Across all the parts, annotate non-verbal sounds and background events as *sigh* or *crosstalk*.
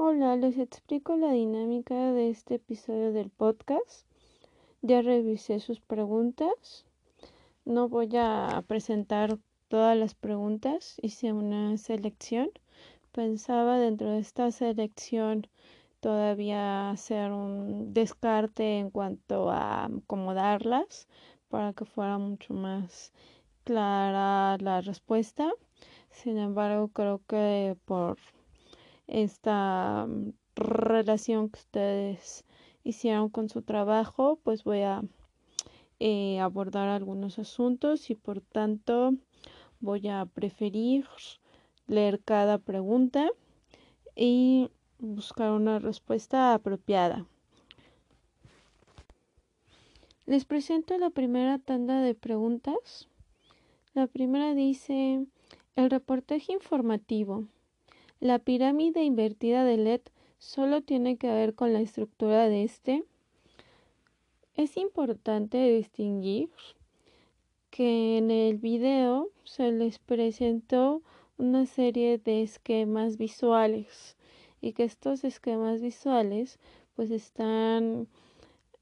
Hola, les explico la dinámica de este episodio del podcast. Ya revisé sus preguntas. No voy a presentar todas las preguntas, hice una selección. Pensaba dentro de esta selección todavía hacer un descarte en cuanto a acomodarlas para que fuera mucho más clara la respuesta. Sin embargo, creo que por esta mm, relación que ustedes hicieron con su trabajo, pues voy a eh, abordar algunos asuntos y por tanto voy a preferir leer cada pregunta y buscar una respuesta apropiada. Les presento la primera tanda de preguntas. La primera dice, el reportaje informativo. La pirámide invertida de LED solo tiene que ver con la estructura de este. Es importante distinguir que en el video se les presentó una serie de esquemas visuales y que estos esquemas visuales pues están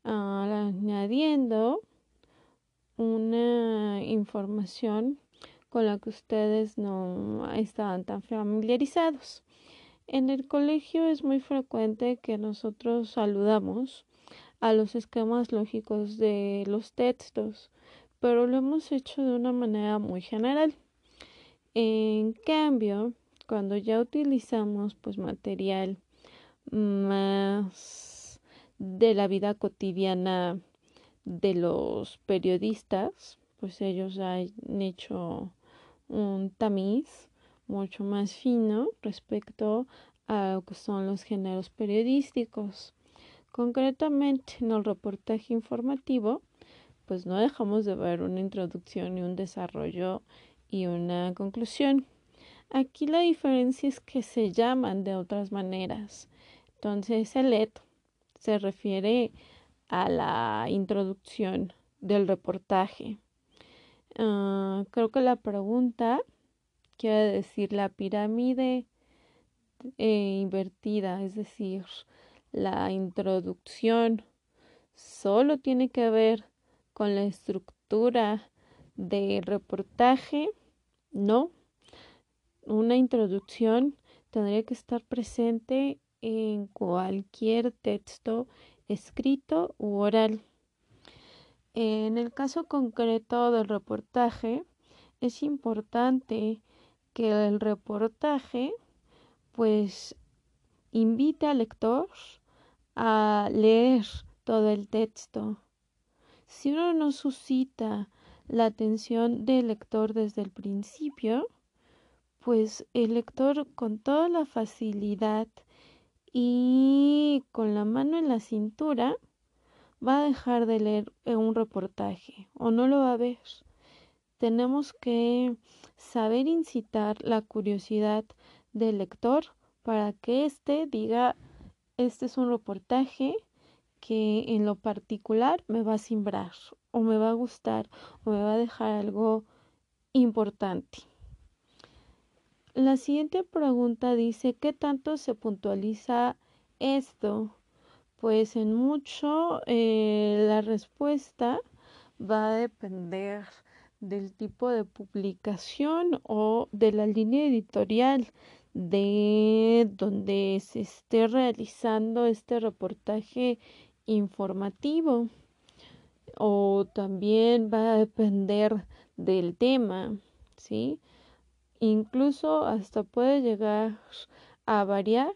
ah, añadiendo una información con la que ustedes no estaban tan familiarizados. En el colegio es muy frecuente que nosotros saludamos a los esquemas lógicos de los textos, pero lo hemos hecho de una manera muy general. En cambio, cuando ya utilizamos pues material más de la vida cotidiana de los periodistas, pues ellos han hecho un tamiz mucho más fino respecto a lo que son los géneros periodísticos. Concretamente, en el reportaje informativo, pues no dejamos de ver una introducción y un desarrollo y una conclusión. Aquí la diferencia es que se llaman de otras maneras. Entonces, el LED se refiere a la introducción del reportaje. Ah, creo que la pregunta quiere decir la pirámide eh, invertida, es decir, la introducción solo tiene que ver con la estructura de reportaje, no. Una introducción tendría que estar presente en cualquier texto escrito u oral. En el caso concreto del reportaje, es importante que el reportaje pues invite al lector a leer todo el texto. Si uno no suscita la atención del lector desde el principio, pues el lector con toda la facilidad y con la mano en la cintura va a dejar de leer un reportaje o no lo va a ver. Tenemos que saber incitar la curiosidad del lector para que éste diga, este es un reportaje que en lo particular me va a simbrar o me va a gustar o me va a dejar algo importante. La siguiente pregunta dice, ¿qué tanto se puntualiza esto? Pues en mucho eh, la respuesta va a depender del tipo de publicación o de la línea editorial de donde se esté realizando este reportaje informativo o también va a depender del tema, ¿sí? Incluso hasta puede llegar a variar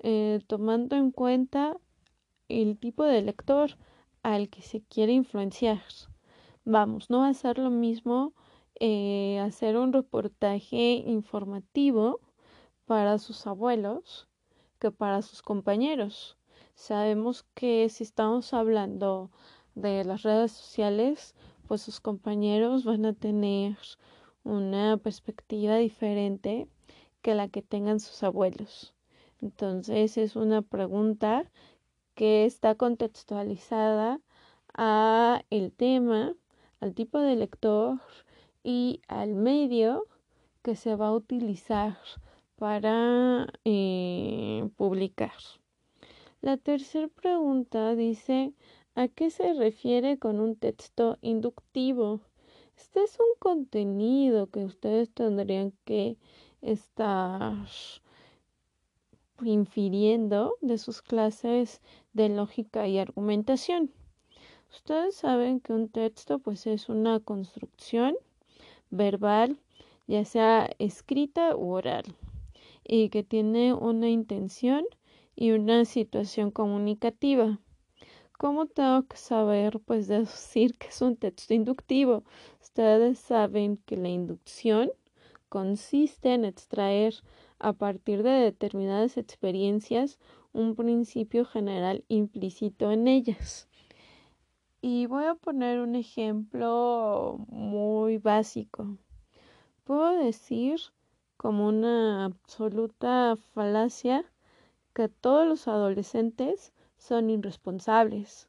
eh, tomando en cuenta el tipo de lector al que se quiere influenciar. Vamos, no va a ser lo mismo eh, hacer un reportaje informativo para sus abuelos que para sus compañeros. Sabemos que si estamos hablando de las redes sociales, pues sus compañeros van a tener una perspectiva diferente que la que tengan sus abuelos. Entonces es una pregunta que está contextualizada a el tema, al tipo de lector y al medio que se va a utilizar para eh, publicar. La tercera pregunta dice, ¿a qué se refiere con un texto inductivo? Este es un contenido que ustedes tendrían que estar infiriendo de sus clases de lógica y argumentación. Ustedes saben que un texto pues es una construcción verbal, ya sea escrita u oral, y que tiene una intención y una situación comunicativa. ¿Cómo tengo que saber, pues, decir que es un texto inductivo? Ustedes saben que la inducción consiste en extraer a partir de determinadas experiencias un principio general implícito en ellas. Y voy a poner un ejemplo muy básico. Puedo decir como una absoluta falacia que todos los adolescentes son irresponsables.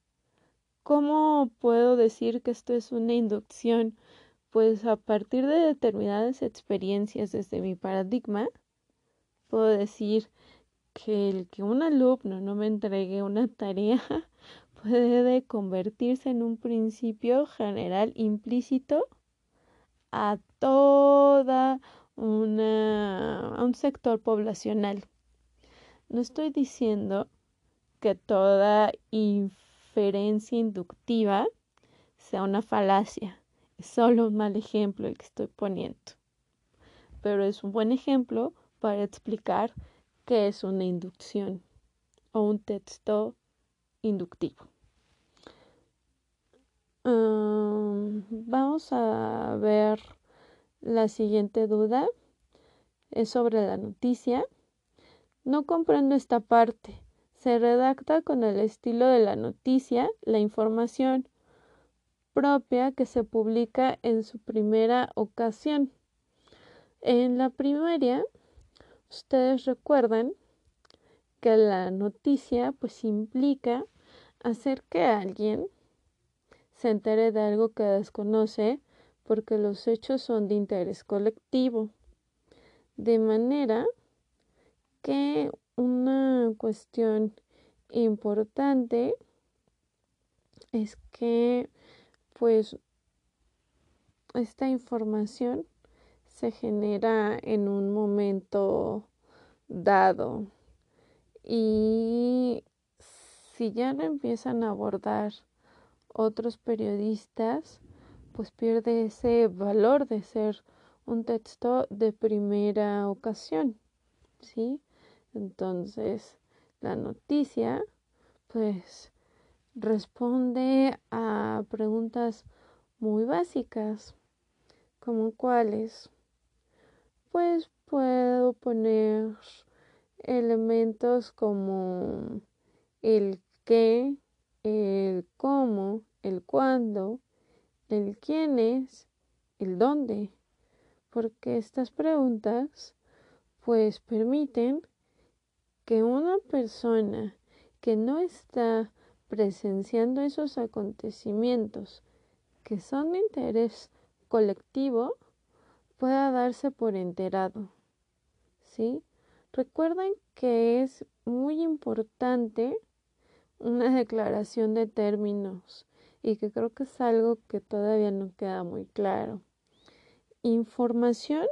¿Cómo puedo decir que esto es una inducción? Pues a partir de determinadas experiencias desde mi paradigma, puedo decir que el que un alumno no me entregue una tarea *laughs* puede convertirse en un principio general implícito a toda una a un sector poblacional. No estoy diciendo que toda inferencia inductiva sea una falacia. Es solo un mal ejemplo el que estoy poniendo. Pero es un buen ejemplo para explicar qué es una inducción o un texto inductivo. vamos a ver la siguiente duda. Es sobre la noticia. No comprendo esta parte. Se redacta con el estilo de la noticia la información propia que se publica en su primera ocasión. En la primaria, ustedes recuerdan que la noticia pues implica hacer que alguien se entere de algo que desconoce porque los hechos son de interés colectivo. De manera que una cuestión importante es que pues esta información se genera en un momento dado y si ya no empiezan a abordar otros periodistas, pues pierde ese valor de ser un texto de primera ocasión, ¿sí? Entonces, la noticia, pues, responde a preguntas muy básicas, como cuáles, pues puedo poner elementos como el qué, el cómo, el cuándo, el quién es, el dónde, porque estas preguntas pues permiten que una persona que no está presenciando esos acontecimientos que son de interés colectivo pueda darse por enterado. ¿Sí? Recuerden que es muy importante una declaración de términos y que creo que es algo que todavía no queda muy claro. Información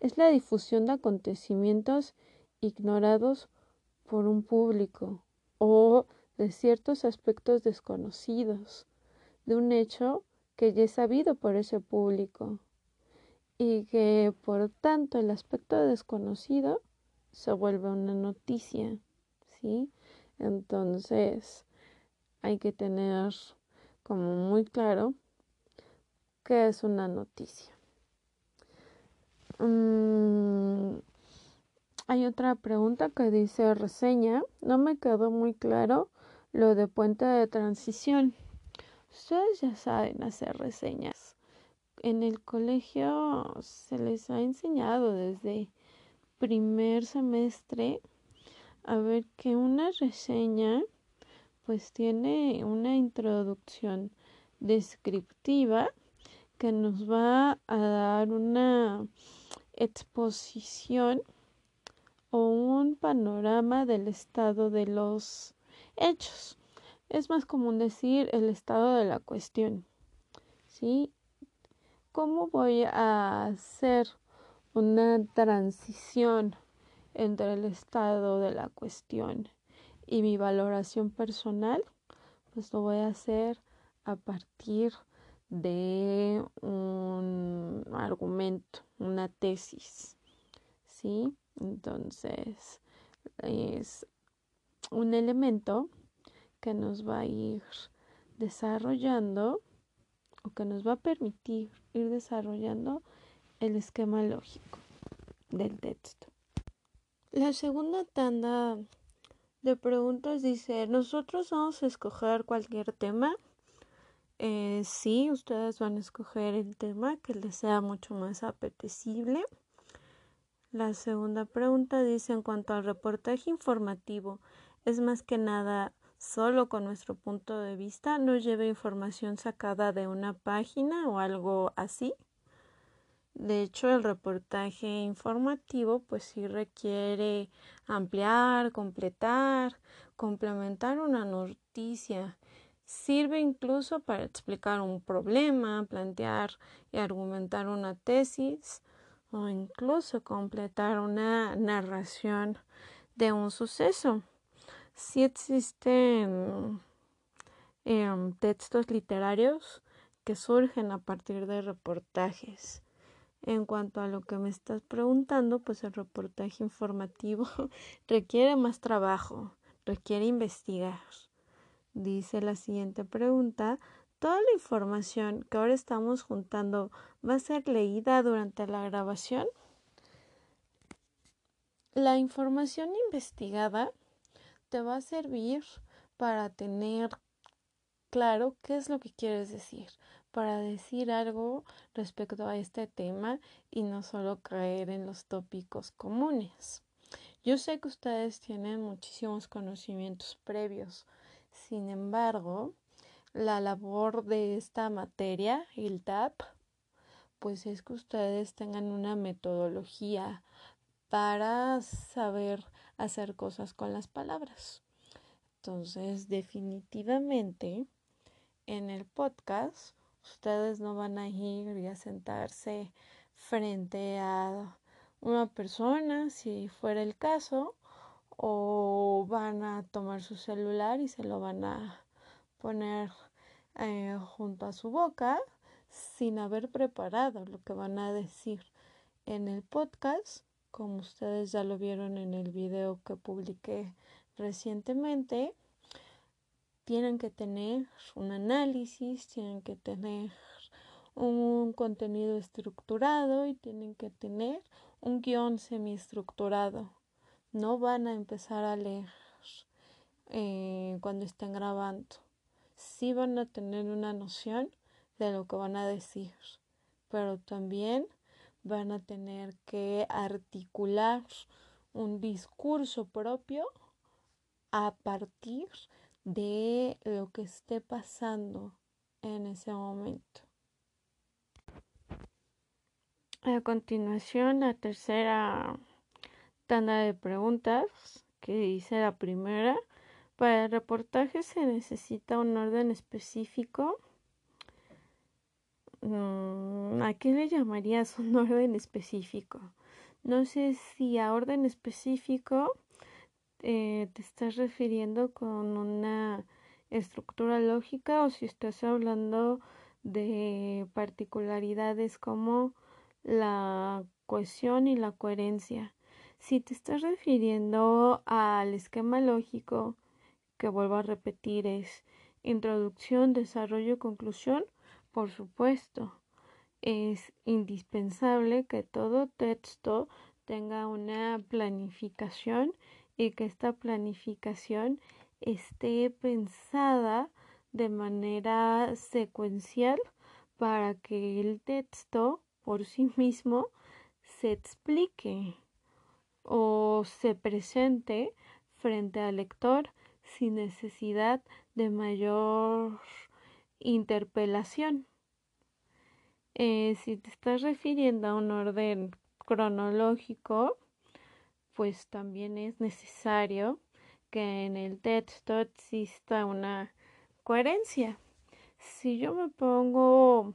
es la difusión de acontecimientos ignorados por un público o de ciertos aspectos desconocidos de un hecho que ya es sabido por ese público y que por tanto el aspecto desconocido se vuelve una noticia, ¿sí? Entonces hay que tener como muy claro qué es una noticia. Mm, hay otra pregunta que dice reseña. No me quedó muy claro lo de puente de transición. Ustedes ya saben hacer reseñas. En el colegio se les ha enseñado desde primer semestre a ver que una reseña pues tiene una introducción descriptiva que nos va a dar una exposición o un panorama del estado de los hechos. Es más común decir el estado de la cuestión. ¿Sí? ¿Cómo voy a hacer una transición entre el estado de la cuestión y mi valoración personal? Pues lo voy a hacer a partir de un argumento, una tesis. ¿Sí? Entonces, es un elemento que nos va a ir desarrollando o que nos va a permitir ir desarrollando el esquema lógico del texto. La segunda tanda de preguntas dice, nosotros vamos a escoger cualquier tema. Eh, sí, ustedes van a escoger el tema que les sea mucho más apetecible. La segunda pregunta dice, en cuanto al reportaje informativo, es más que nada solo con nuestro punto de vista, no lleva información sacada de una página o algo así. De hecho, el reportaje informativo pues sí requiere ampliar, completar, complementar una noticia. Sirve incluso para explicar un problema, plantear y argumentar una tesis o incluso completar una narración de un suceso. Si existen em, textos literarios que surgen a partir de reportajes. En cuanto a lo que me estás preguntando, pues el reportaje informativo *laughs* requiere más trabajo, requiere investigar. Dice la siguiente pregunta, toda la información que ahora estamos juntando va a ser leída durante la grabación. La información investigada te va a servir para tener claro qué es lo que quieres decir, para decir algo respecto a este tema y no solo caer en los tópicos comunes. Yo sé que ustedes tienen muchísimos conocimientos previos, sin embargo, la labor de esta materia, el TAP, pues es que ustedes tengan una metodología para saber hacer cosas con las palabras. Entonces, definitivamente, en el podcast, ustedes no van a ir y a sentarse frente a una persona, si fuera el caso, o van a tomar su celular y se lo van a poner eh, junto a su boca sin haber preparado lo que van a decir en el podcast, como ustedes ya lo vieron en el video que publiqué recientemente, tienen que tener un análisis, tienen que tener un contenido estructurado y tienen que tener un guion semiestructurado. No van a empezar a leer eh, cuando estén grabando sí van a tener una noción de lo que van a decir, pero también van a tener que articular un discurso propio a partir de lo que esté pasando en ese momento. A continuación, la tercera tanda de preguntas que dice la primera para el reportaje se necesita un orden específico. Mm, ¿A qué le llamarías un *laughs* orden específico? No sé si a orden específico eh, te estás refiriendo con una estructura lógica o si estás hablando de particularidades como la cohesión y la coherencia. Si te estás refiriendo al esquema lógico que vuelvo a repetir es introducción, desarrollo, conclusión, por supuesto. Es indispensable que todo texto tenga una planificación y que esta planificación esté pensada de manera secuencial para que el texto por sí mismo se explique o se presente frente al lector sin necesidad de mayor interpelación. Eh, si te estás refiriendo a un orden cronológico, pues también es necesario que en el texto exista una coherencia. Si yo me pongo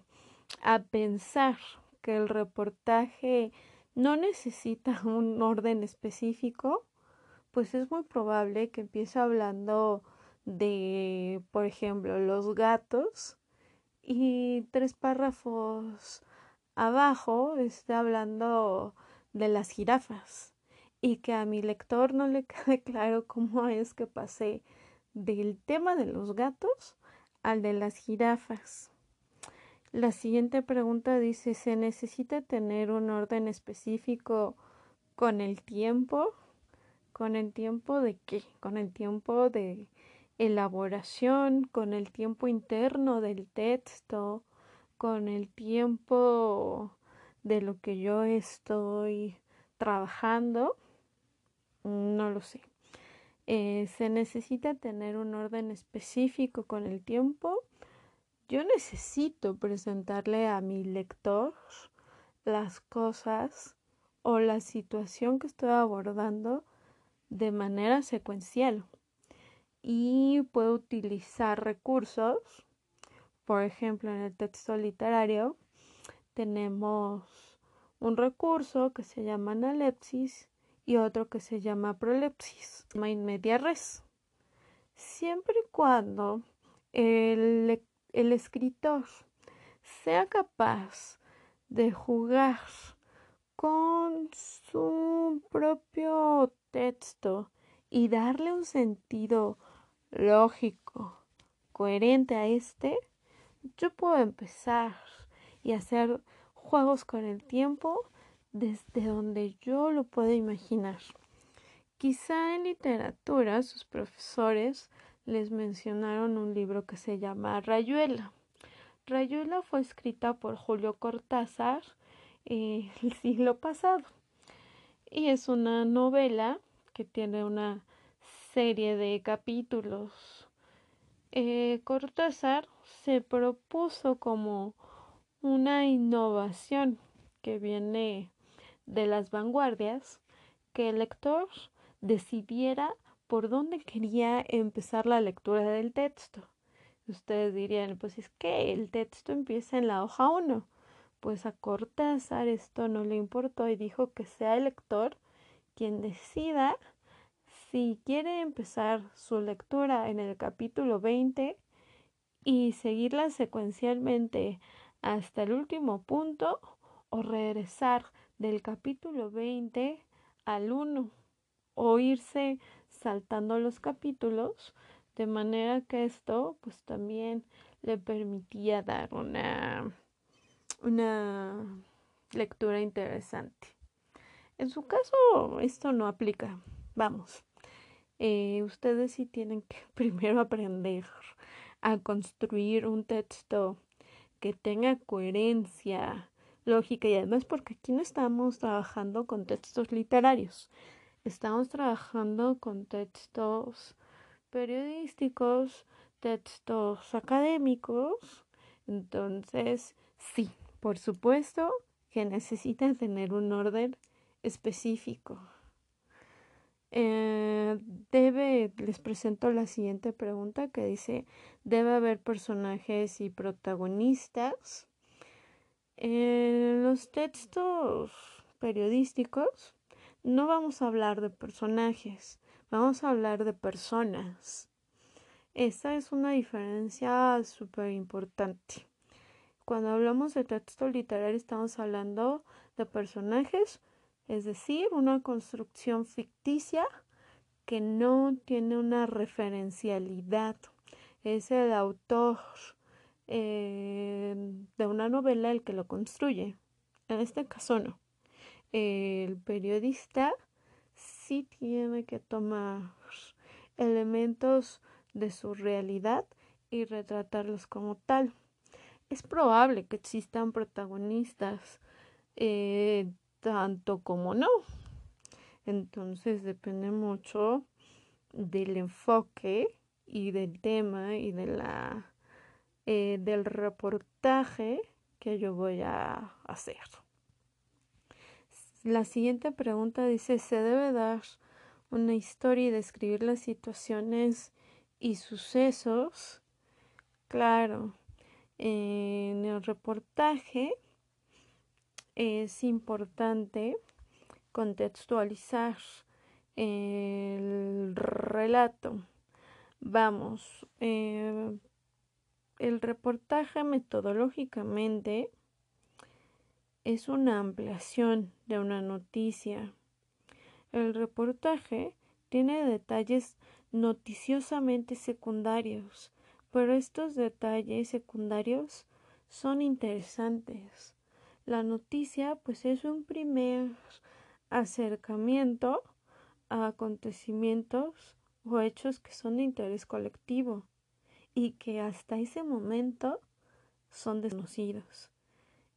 a pensar que el reportaje no necesita un orden específico, pues es muy probable que empiece hablando de, por ejemplo, los gatos y tres párrafos abajo esté hablando de las jirafas y que a mi lector no le *laughs* quede claro cómo es que pasé del tema de los gatos al de las jirafas. La siguiente pregunta dice, ¿se necesita tener un orden específico con el tiempo? ¿Con el tiempo de qué? Con el tiempo de elaboración, con el tiempo interno del texto, con el tiempo de lo que yo estoy trabajando. No lo sé. Eh, ¿Se necesita tener un orden específico con el tiempo? Yo necesito presentarle a mi lector las cosas o la situación que estoy abordando de manera secuencial y puedo utilizar recursos. Por ejemplo, en el texto literario tenemos un recurso que se llama analepsis y otro que se llama prolepsis, media res. Siempre y cuando el el escritor sea capaz de jugar con su propio texto y darle un sentido lógico, coherente a este, yo puedo empezar y hacer juegos con el tiempo desde donde yo lo puedo imaginar. Quizá en literatura sus profesores les mencionaron un libro que se llama Rayuela. Rayuela fue escrita por Julio Cortázar el *laughs* siglo pasado y es una novela que tiene una serie de capítulos. Eh, Cortázar se propuso como una innovación que viene de las vanguardias que el lector decidiera por dónde quería empezar la lectura del texto. Ustedes dirían, pues es que el texto empieza en la hoja 1. Pues a Cortázar esto no le importó y dijo que sea el lector quien decida si quiere empezar su lectura en el capítulo 20 y seguirla secuencialmente hasta el último punto o regresar del capítulo 20 al 1 o irse saltando los capítulos, de manera que esto pues también le permitía dar una, una lectura interesante. En su caso, esto no aplica. Vamos, eh, ustedes sí tienen que *laughs* primero aprender a construir un texto que tenga coherencia lógica y además porque aquí no estamos trabajando con textos literarios, estamos trabajando con textos periodísticos, textos académicos, entonces sí, por supuesto que necesitan tener un orden específico. Eh, debe, les presento la siguiente pregunta que dice, ¿debe haber personajes y protagonistas? En los textos periodísticos no vamos a hablar de personajes, vamos a hablar de personas. Esa es una diferencia súper importante. Cuando hablamos de texto literario estamos hablando de personajes, es decir, una construcción ficticia que no tiene una referencialidad. Es el autor eh, de una novela el que lo construye. En este caso no el periodista sí tiene que tomar elementos de su realidad y retratarlos como tal. Es probable que existan protagonistas eh, tanto como no. Entonces depende mucho del enfoque y del tema y de la eh, del reportaje que yo voy a hacer La siguiente pregunta dice, ¿se debe dar una historia y describir las situaciones y sucesos? Claro, en el reportaje es importante contextualizar el relato. Vamos, eh, el reportaje metodológicamente es una ampliación de una noticia. El reportaje tiene detalles noticiosamente secundarios, pero estos detalles secundarios son interesantes. La noticia pues es un primer acercamiento a acontecimientos o hechos que son de interés colectivo y que hasta ese momento son desconocidos.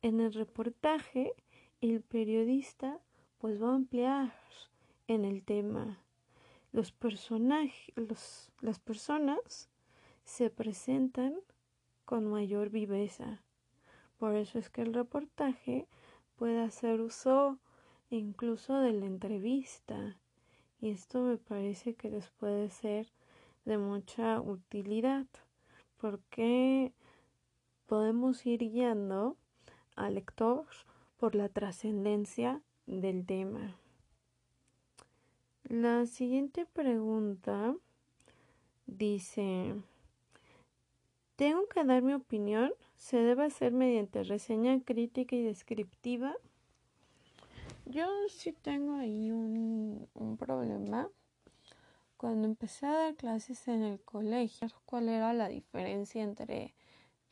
En el reportaje, el periodista pues va a ampliar en el tema. Los personajes, las personas se presentan con mayor viveza. Por eso es que el reportaje puede hacer uso incluso de la entrevista. Y esto me parece que les puede ser de mucha utilidad porque podemos ir guiando al lector por la trascendencia del tema. La siguiente pregunta dice, ¿tengo que dar mi opinión? ¿Se debe hacer mediante reseña crítica y descriptiva? Yo sí tengo ahí un, un problema. Cuando empecé a dar clases en el colegio, ¿cuál era la diferencia entre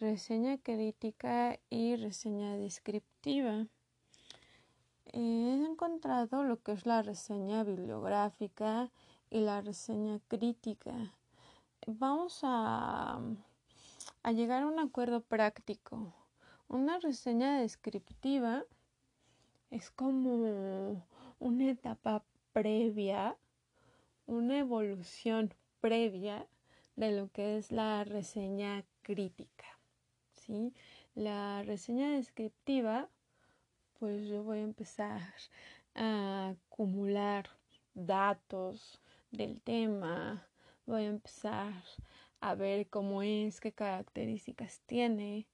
reseña crítica y reseña descriptiva. He encontrado lo que es la reseña bibliográfica y la reseña crítica. Vamos a, a llegar a un acuerdo práctico. Una reseña descriptiva es como una etapa previa, una evolución previa de lo que es la reseña crítica. La reseña descriptiva, pues yo voy a empezar a acumular datos del tema, voy a empezar a ver cómo es, qué características tiene,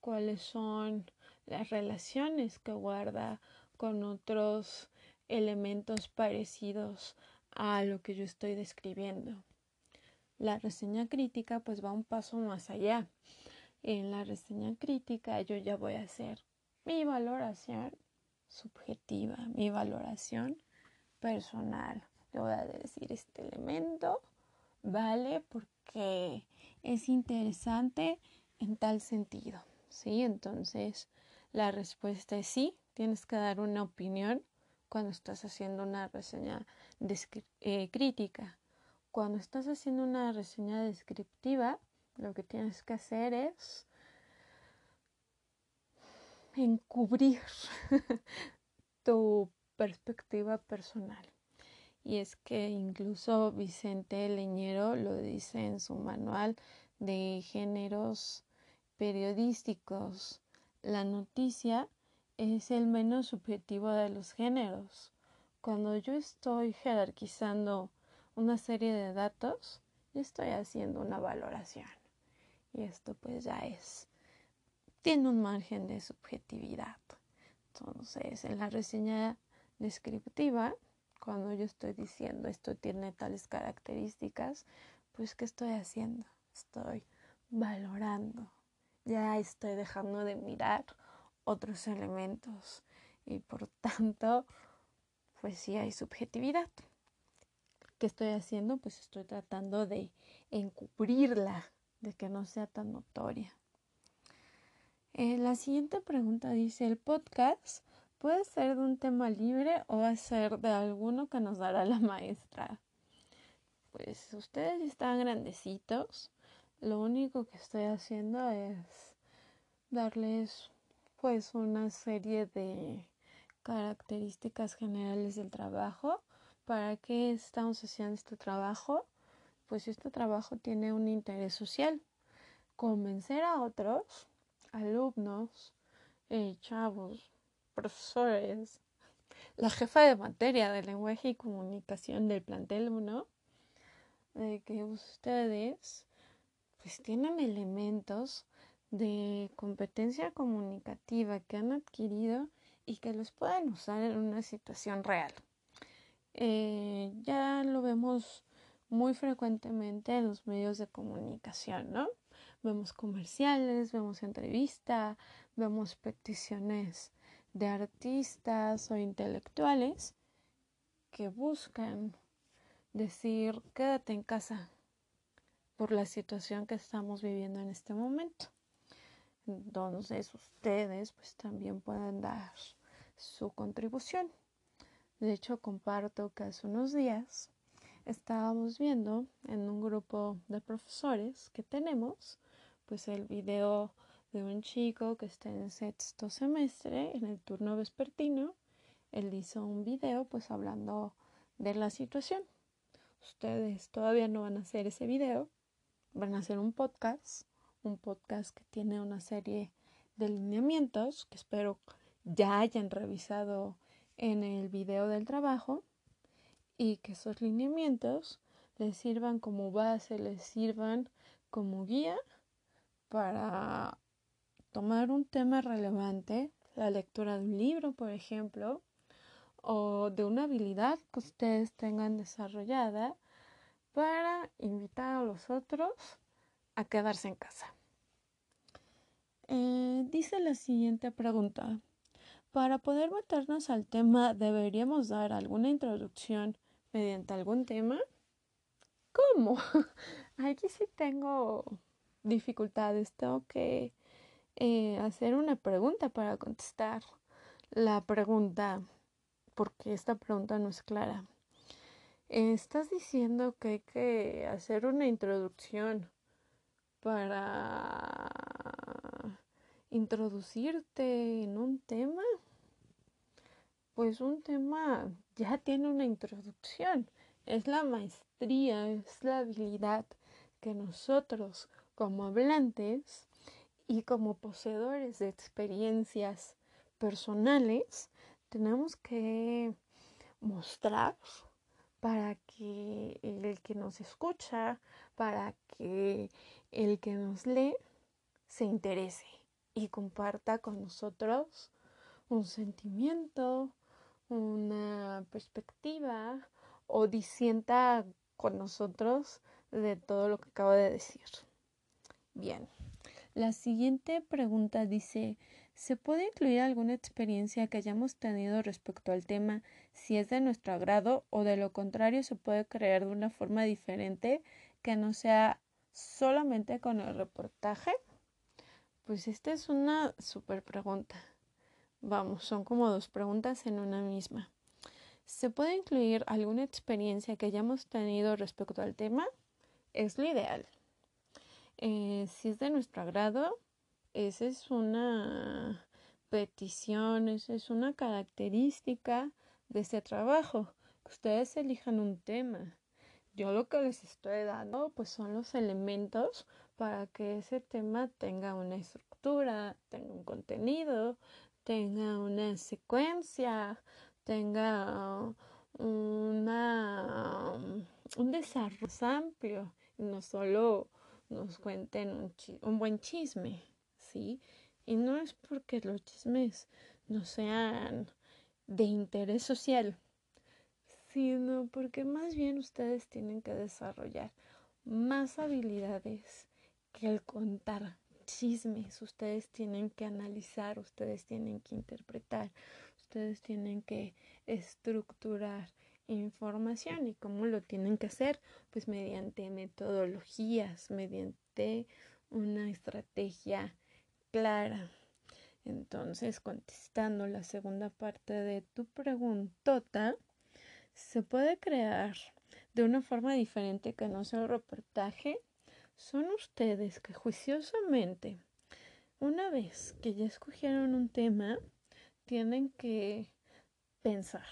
cuáles son las relaciones que guarda con otros elementos parecidos a lo que yo estoy describiendo. La reseña crítica pues va un paso más allá en la reseña crítica yo ya voy a hacer mi valoración subjetiva, mi valoración personal. Le voy a decir este elemento, vale, porque es interesante en tal sentido. ¿Sí? Entonces, la respuesta es sí, tienes que dar una opinión cuando estás haciendo una reseña eh, crítica. Cuando estás haciendo una reseña descriptiva, lo que tienes que hacer es encubrir *laughs* tu perspectiva personal. Y es que incluso Vicente Leñero lo dice en su manual de géneros periodísticos. La noticia es el menos subjetivo de los géneros. Cuando yo estoy jerarquizando una serie de datos, estoy haciendo una valoración. Y esto pues ya es, tiene un margen de subjetividad. Entonces, en la reseña descriptiva, cuando yo estoy diciendo esto tiene tales características, pues ¿qué estoy haciendo? Estoy valorando. Ya estoy dejando de mirar otros elementos y por *laughs* tanto, pues sí hay subjetividad. ¿Qué estoy haciendo? Pues estoy tratando de encubrirla de que no sea tan notoria. Eh, la siguiente pregunta dice, ¿el podcast puede ser de un tema libre o va a ser de alguno que nos dará la maestra? Pues ustedes están grandecitos. Lo único que estoy haciendo es darles pues una serie de características generales del trabajo. ¿Para qué estamos haciendo este trabajo? pues este trabajo tiene un interés social. Convencer a otros, alumnos, eh, chavos, profesores, la jefa de materia de lenguaje y comunicación del plantel 1, de que ustedes pues tienen elementos de competencia comunicativa que han adquirido y que los pueden usar en una situación real. Eh, ya lo vemos muy frecuentemente en los medios de comunicación, ¿no? Vemos comerciales, vemos entrevistas, vemos peticiones de artistas o intelectuales que buscan decir quédate en casa por la situación que estamos viviendo en este momento. Entonces ustedes pues también pueden dar su contribución. De hecho comparto que hace unos días estábamos viendo en un grupo de profesores que tenemos pues el video de un chico que está en sexto semestre, en el turno vespertino. Él hizo un video pues hablando de la situación. Ustedes todavía no van a hacer ese video, van a hacer un podcast, un podcast que tiene una serie de lineamientos que espero ya hayan revisado en el video del trabajo y que esos lineamientos les sirvan como base, les sirvan como guía para tomar un tema relevante, la lectura de un libro, por ejemplo, o de una habilidad que ustedes tengan desarrollada para invitar a los otros a quedarse en casa. Eh, dice la siguiente pregunta. Para poder meternos al tema, ¿deberíamos dar alguna introducción mediante algún tema? ¿Cómo? *laughs* Aquí sí tengo dificultades. Tengo que eh, hacer una pregunta para contestar la pregunta, porque esta pregunta no es clara. estás diciendo que hay que hacer una introducción para introducirte en un tema. Pues un tema ya tiene una introducción. Es la maestría, es la habilidad que nosotros como hablantes y como poseedores de experiencias personales tenemos que mostrar para que el que nos escucha, para que el que nos lee se interese y comparta con nosotros un sentimiento, una perspectiva o disienta con nosotros de todo lo que acabo de decir. Bien, la siguiente pregunta dice, ¿se puede incluir alguna experiencia que hayamos tenido respecto al tema si es de nuestro agrado o de lo contrario se puede crear de una forma diferente que no sea solamente con el reportaje? Pues esta es una super pregunta. Vamos, son como dos preguntas en una misma. ¿Se puede incluir alguna experiencia que hayamos tenido respecto al tema? Es lo ideal. Eh, si es de nuestro agrado, esa es una petición, esa es una característica de ese trabajo, que ustedes elijan un tema. Yo lo que les estoy dando pues son los elementos para que ese tema tenga una estructura, tenga un contenido, tenga una secuencia, tenga un desarrollo amplio, no solo nos cuenten un, un buen chisme, ¿sí? Y no es porque los chismes no sean de interés social, sino porque más bien ustedes tienen que desarrollar más habilidades que el contar chismes. Ustedes tienen que analizar, ustedes tienen que interpretar, ustedes tienen que estructurar información y cómo lo tienen que hacer pues mediante metodologías mediante una estrategia clara. Entonces contestando la segunda parte de tu preguntota se puede crear de una forma diferente que no sea el reportaje. Son ustedes que juiciosamente una vez que ya escogieron un tema tienen que pensar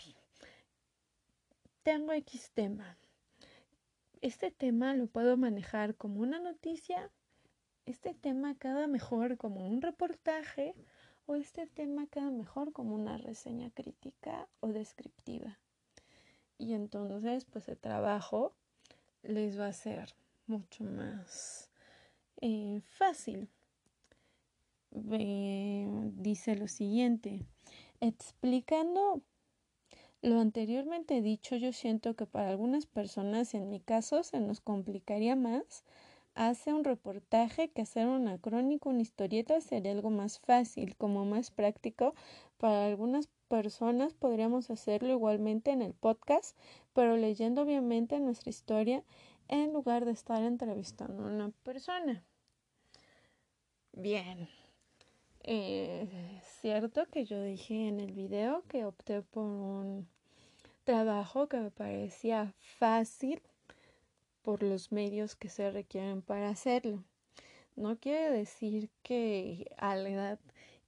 tengo X tema. Este tema lo puedo manejar como una noticia. Este tema queda mejor como un reportaje o este tema queda mejor como una reseña crítica o descriptiva. Y entonces, pues el trabajo les va a ser mucho más eh, fácil. dice lo siguiente, explicando lo anteriormente dicho, yo siento que para algunas personas, en mi caso, se nos complicaría más hacer un reportaje que hacer una crónica, una historieta sería algo más fácil, como más práctico. Para algunas personas podríamos hacerlo igualmente en el podcast, pero leyendo obviamente nuestra historia en lugar de estar entrevistando a una persona. Bien, es eh, cierto que yo dije en el video que opté por un trabajo que me parecía fácil por los medios que se requieren para hacerlo. No quiere decir que a la edad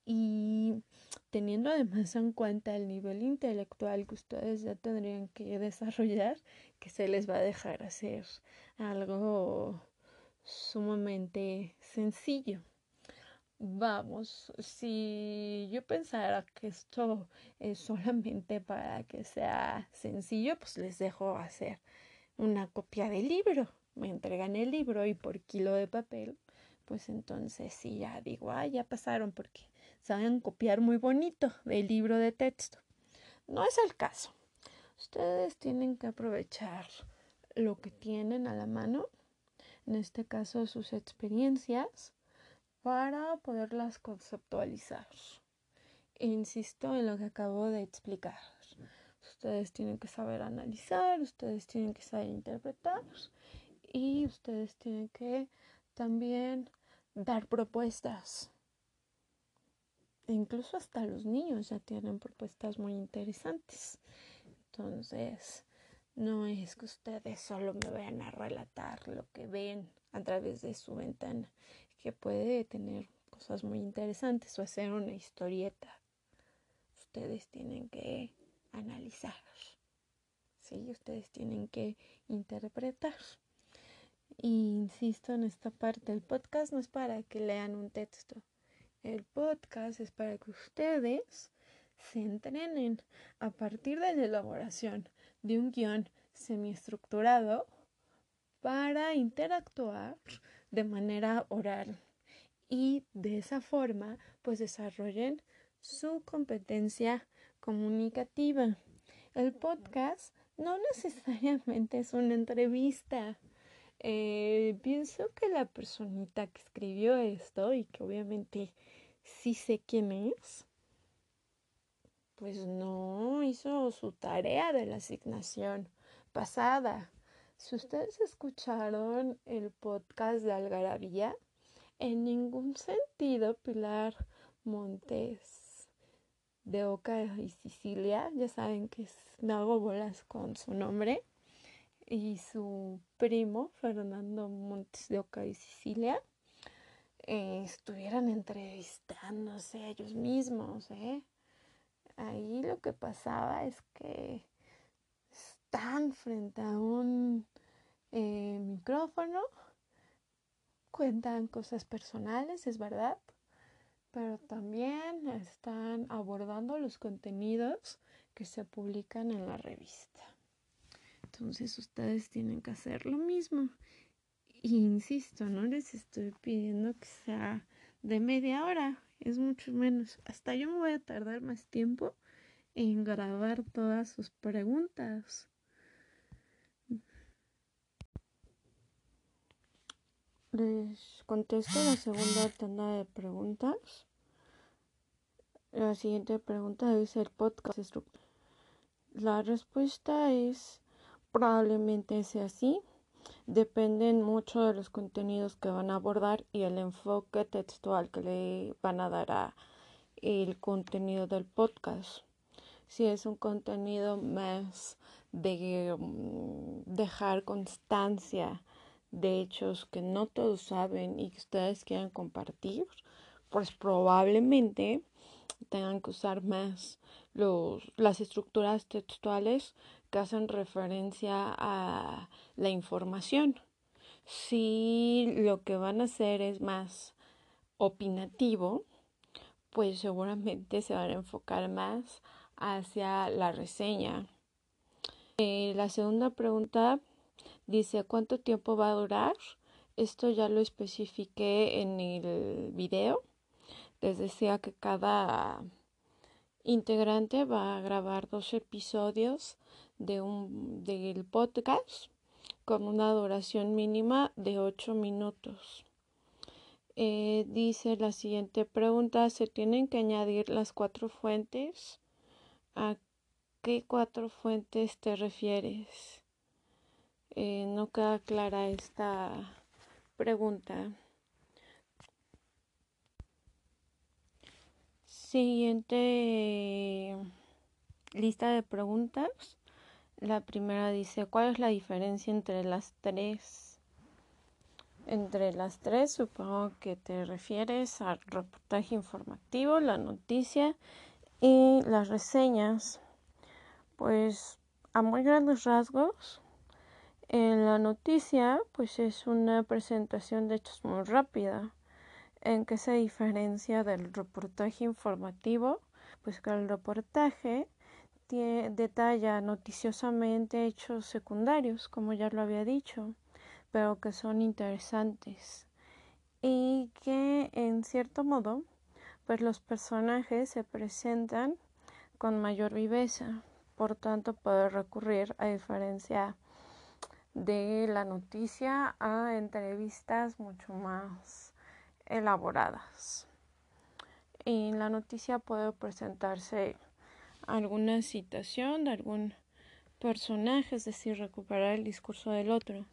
y teniendo además en cuenta el nivel intelectual que ustedes ya tendrían que desarrollar, que se les va a dejar hacer algo sumamente sencillo. Vamos, si yo pensara que esto es solamente para que sea sencillo, pues les dejo hacer una copia del libro. Me entregan el libro y por kilo de papel, pues entonces sí, ya digo, ah, ya pasaron porque saben copiar muy bonito del libro de texto. No es el caso. Ustedes tienen que aprovechar lo que tienen a la mano, en este caso sus experiencias, para poderlas conceptualizar. Insisto en lo que acabo de explicar. Ustedes tienen que saber analizar, ustedes tienen que saber interpretar y ustedes tienen que también dar propuestas. Incluso hasta los niños ya tienen propuestas muy interesantes. Entonces, no es que ustedes solo me vayan a relatar lo que ven a través de su ventana que puede tener cosas muy interesantes o hacer una historieta. Ustedes tienen que analizar, ¿sí? Ustedes tienen que interpretar. Y insisto en esta parte, el podcast no es para que lean un texto, el podcast es para que ustedes se entrenen a partir de la elaboración de un guion semiestructurado para interactuar de manera oral y de esa forma pues desarrollen su competencia comunicativa. El podcast no necesariamente es una entrevista. Eh, pienso que la personita que escribió esto y que obviamente sí sé quién es, pues no hizo su tarea de la asignación pasada. Si ustedes escucharon el podcast de Algarabía, en ningún sentido Pilar Montes de Oca y Sicilia, ya saben que me hago bolas con su nombre, y su primo Fernando Montes de Oca y Sicilia, eh, estuvieran entrevistándose ellos mismos. ¿eh? Ahí lo que pasaba es que están frente a un eh, micrófono, cuentan cosas personales, es verdad, pero también están abordando los contenidos que se publican en la revista. Entonces ustedes tienen que hacer lo mismo. Insisto, no les estoy pidiendo que sea de media hora, es mucho menos. Hasta yo me voy a tardar más tiempo en grabar todas sus preguntas. Les contesto la segunda *sighs* tanda de preguntas. La siguiente pregunta es el podcast La respuesta es probablemente sea así. Dependen mucho de los contenidos que van a abordar y el enfoque textual que le van a dar a el contenido del podcast. Si es un contenido más de mm, dejar constancia de hechos que no todos saben y que ustedes quieran compartir, pues probablemente tengan que usar más los, las estructuras textuales que hacen referencia a la información. Si lo que van a hacer es más opinativo, pues seguramente se van a enfocar más hacia la reseña. Eh, la segunda pregunta dice cuánto tiempo va a durar. Esto ya lo especifiqué en el video. Les decía que cada integrante va a grabar dos episodios de un del podcast con una duración mínima de 8 minutos. Eh, dice la siguiente pregunta, ¿se tienen que añadir las cuatro fuentes? ¿A qué cuatro fuentes te refieres? Eh, no queda clara esta pregunta. Siguiente lista de preguntas. La primera dice, ¿cuál es la diferencia entre las tres? Entre las tres supongo que te refieres al reportaje informativo, la noticia y las reseñas. Pues a muy grandes rasgos, en la noticia pues es una presentación de hechos muy rápida. ¿En qué se diferencia del reportaje informativo? Pues que el reportaje detalla noticiosamente hechos secundarios, como ya lo había dicho, pero que son interesantes y que en cierto modo pues los personajes se presentan con mayor viveza, por tanto puede recurrir a diferencia de la noticia a entrevistas mucho más elaboradas. En la noticia puede presentarse alguna citación de algún personaje, es decir, recuperar el discurso del otro,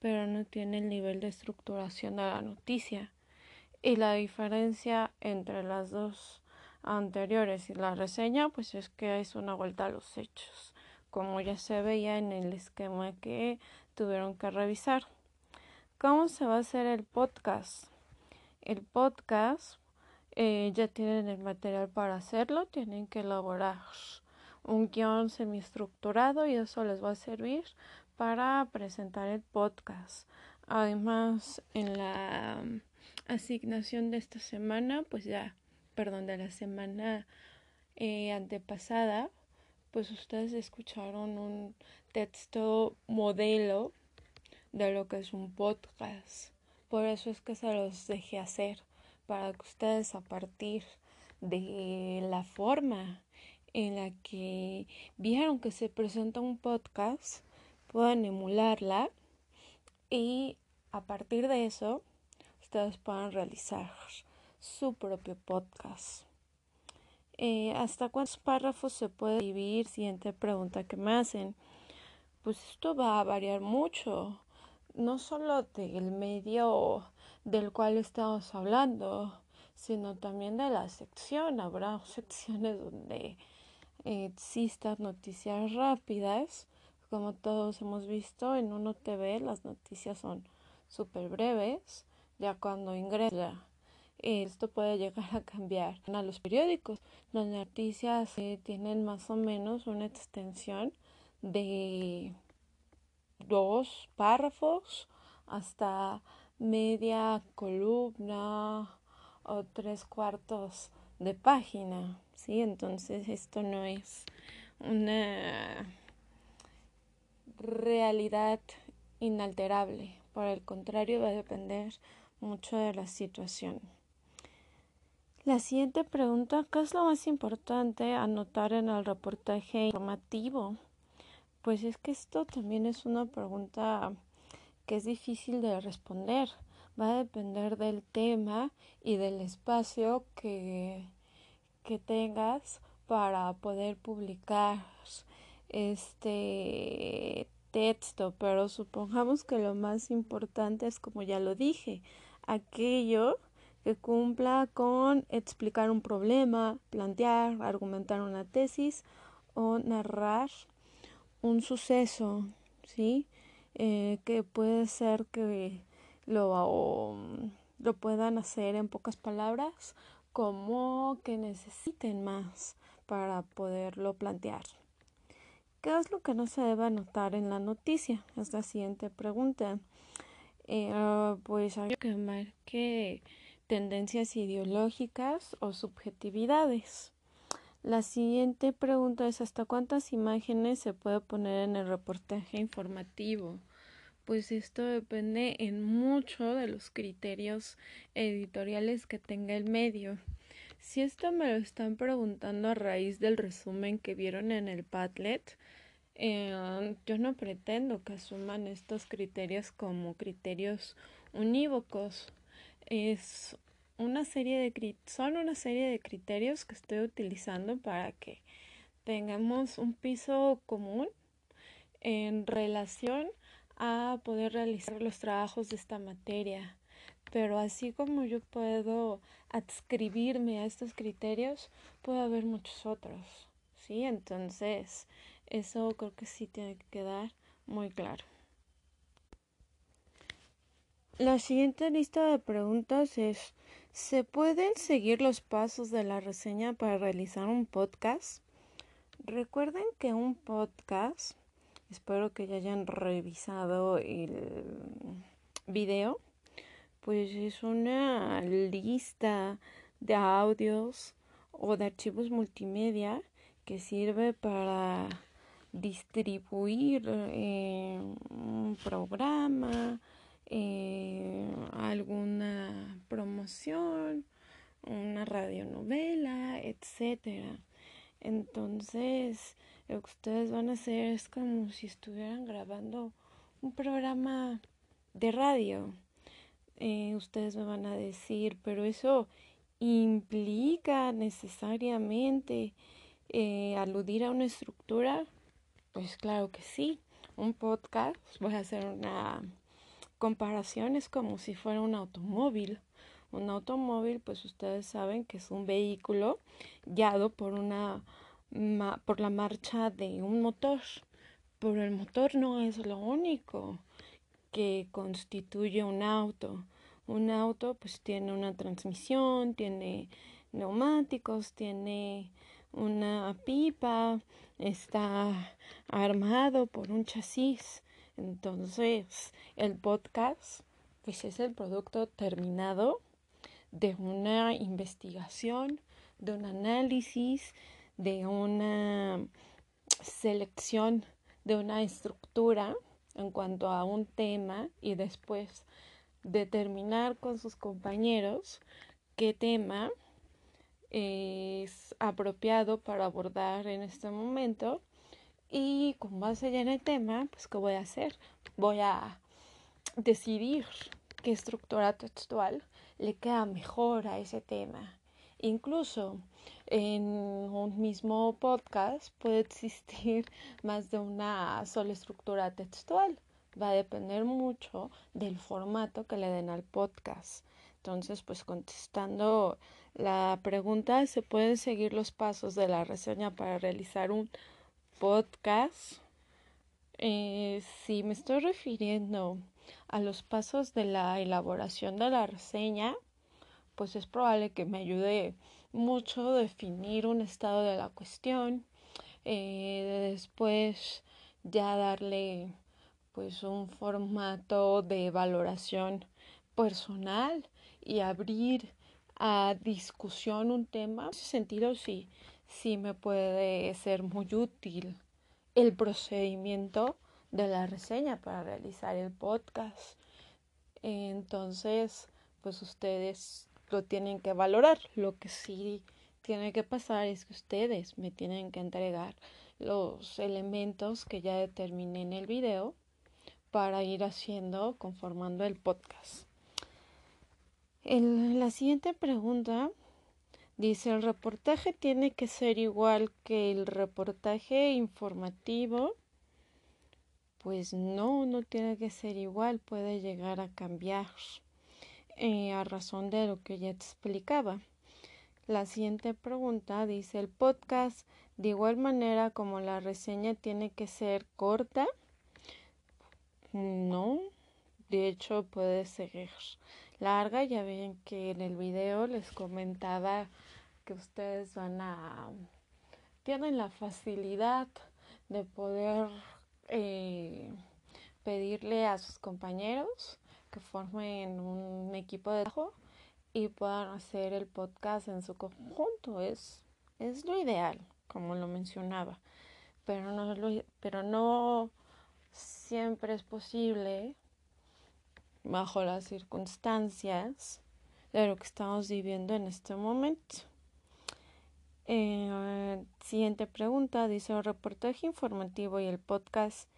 pero no tiene el nivel de estructuración de la noticia. Y la diferencia entre las dos anteriores y la reseña, pues es que es una vuelta a los hechos, como ya se veía en el esquema que tuvieron que revisar. ¿Cómo se va a hacer el podcast? El podcast eh, ya tienen el material para hacerlo, tienen que elaborar un guion semiestructurado y eso les va a servir para presentar el podcast. Además, en la mm, asignación de esta semana, pues ya, perdón, de la semana eh, antepasada, pues ustedes escucharon un texto modelo de lo que es un podcast. Por eso es que se los dejé hacer para que ustedes a partir de la forma en la que vieron que se presenta un podcast puedan emularla y a partir de eso ustedes puedan realizar su propio podcast. Eh, ¿Hasta cuántos párrafos se puede dividir? Siguiente pregunta que me hacen. Pues esto va a variar mucho, no solo del medio del cual estamos hablando, sino también de la sección. Habrá *laughs* secciones donde existan noticias rápidas, como todos hemos visto en Uno TV, las noticias son súper breves, ya cuando ingresa. Esto puede llegar a cambiar a los periódicos. Las noticias eh, tienen más o menos una extensión de dos párrafos hasta media columna o tres cuartos de página, ¿sí? Entonces esto no es una realidad inalterable, por el contrario va a depender mucho de la situación. La siguiente pregunta, ¿qué es lo más importante anotar en el reportaje informativo? Pues es que esto también es una pregunta que es difícil de responder. Va a depender del tema y del espacio que, que tengas para poder publicar este texto, pero supongamos que lo más importante es, como ya lo dije, aquello que cumpla con explicar un problema, plantear, argumentar una tesis o narrar un suceso, ¿sí? Eh, que puede ser que lo, lo puedan hacer en pocas palabras como que necesiten más para poderlo plantear. ¿Qué es lo que no se debe anotar en la noticia? Es la siguiente pregunta. Eh, pues hay que marque tendencias ideológicas o subjetividades. La siguiente pregunta es ¿hasta cuántas imágenes se puede poner en el reportaje informativo? Pues esto depende en mucho de los criterios editoriales que tenga el medio. Si esto me lo están preguntando a raíz del resumen que vieron en el Padlet, eh, yo no pretendo que asuman estos criterios como criterios unívocos. Es una serie de son una serie de criterios que estoy utilizando para que tengamos un piso común en relación a poder realizar los trabajos de esta materia. Pero así como yo puedo adscribirme a estos criterios, puede haber muchos otros. ¿Sí? Entonces, eso creo que sí tiene que quedar muy claro. La siguiente lista de preguntas es ¿Se pueden seguir los pasos de la reseña para realizar un podcast? Recuerden que un podcast, espero que ya hayan revisado el video, pues es una lista de audios o de archivos multimedia que sirve para distribuir eh, un programa, eh, alguna promoción, una radionovela, etcétera. Entonces, lo que ustedes van a hacer es como si estuvieran grabando un programa de radio. Eh, ustedes me van a decir, pero eso implica necesariamente eh, aludir a una estructura. Pues claro que sí. Un podcast, voy a hacer una comparaciones como si fuera un automóvil. Un automóvil, pues ustedes saben que es un vehículo guiado por una por la marcha de un motor. Pero el motor no es lo único que constituye un auto. Un auto pues tiene una transmisión, tiene neumáticos, tiene una pipa, está armado por un chasis. Entonces, el podcast pues es el producto terminado de una investigación, de un análisis, de una selección, de una estructura en cuanto a un tema y después determinar con sus compañeros qué tema es apropiado para abordar en este momento y con base ya en el tema, pues ¿qué voy a hacer? Voy a decidir qué estructura textual le queda mejor a ese tema. Incluso en un mismo podcast puede existir *laughs* más de una sola estructura textual. Va a depender mucho del formato que le den al podcast. Entonces, pues contestando la pregunta, ¿se pueden seguir los pasos de la reseña para realizar un podcast, eh, si me estoy refiriendo a los pasos de la elaboración de la reseña, pues es probable que me ayude mucho definir un estado de la cuestión, eh, después ya darle pues un formato de valoración personal y abrir a discusión un tema. En ese sentido, sí, sí me puede ser muy útil el procedimiento de la reseña para realizar el podcast. Entonces, pues ustedes lo tienen que valorar. Lo que sí tiene que pasar es que ustedes me tienen que entregar los elementos que ya determiné en el video para ir haciendo, conformando el podcast. En la siguiente pregunta Dice, el reportaje tiene que ser igual que el reportaje informativo. Pues no, no tiene que ser igual, puede llegar a cambiar eh, a razón de lo que ya te explicaba. La siguiente pregunta dice, ¿el podcast de igual manera como la reseña tiene que ser corta? No, de hecho puede ser larga. Ya ven que en el video les comentaba que ustedes van a tienen la facilidad de poder eh, pedirle a sus compañeros que formen un equipo de trabajo y puedan hacer el podcast en su conjunto. Es, es lo ideal, como lo mencionaba. Pero no, pero no siempre es posible bajo las circunstancias de lo que estamos viviendo en este momento. Eh, siguiente pregunta, dice, ¿el reportaje informativo y el podcast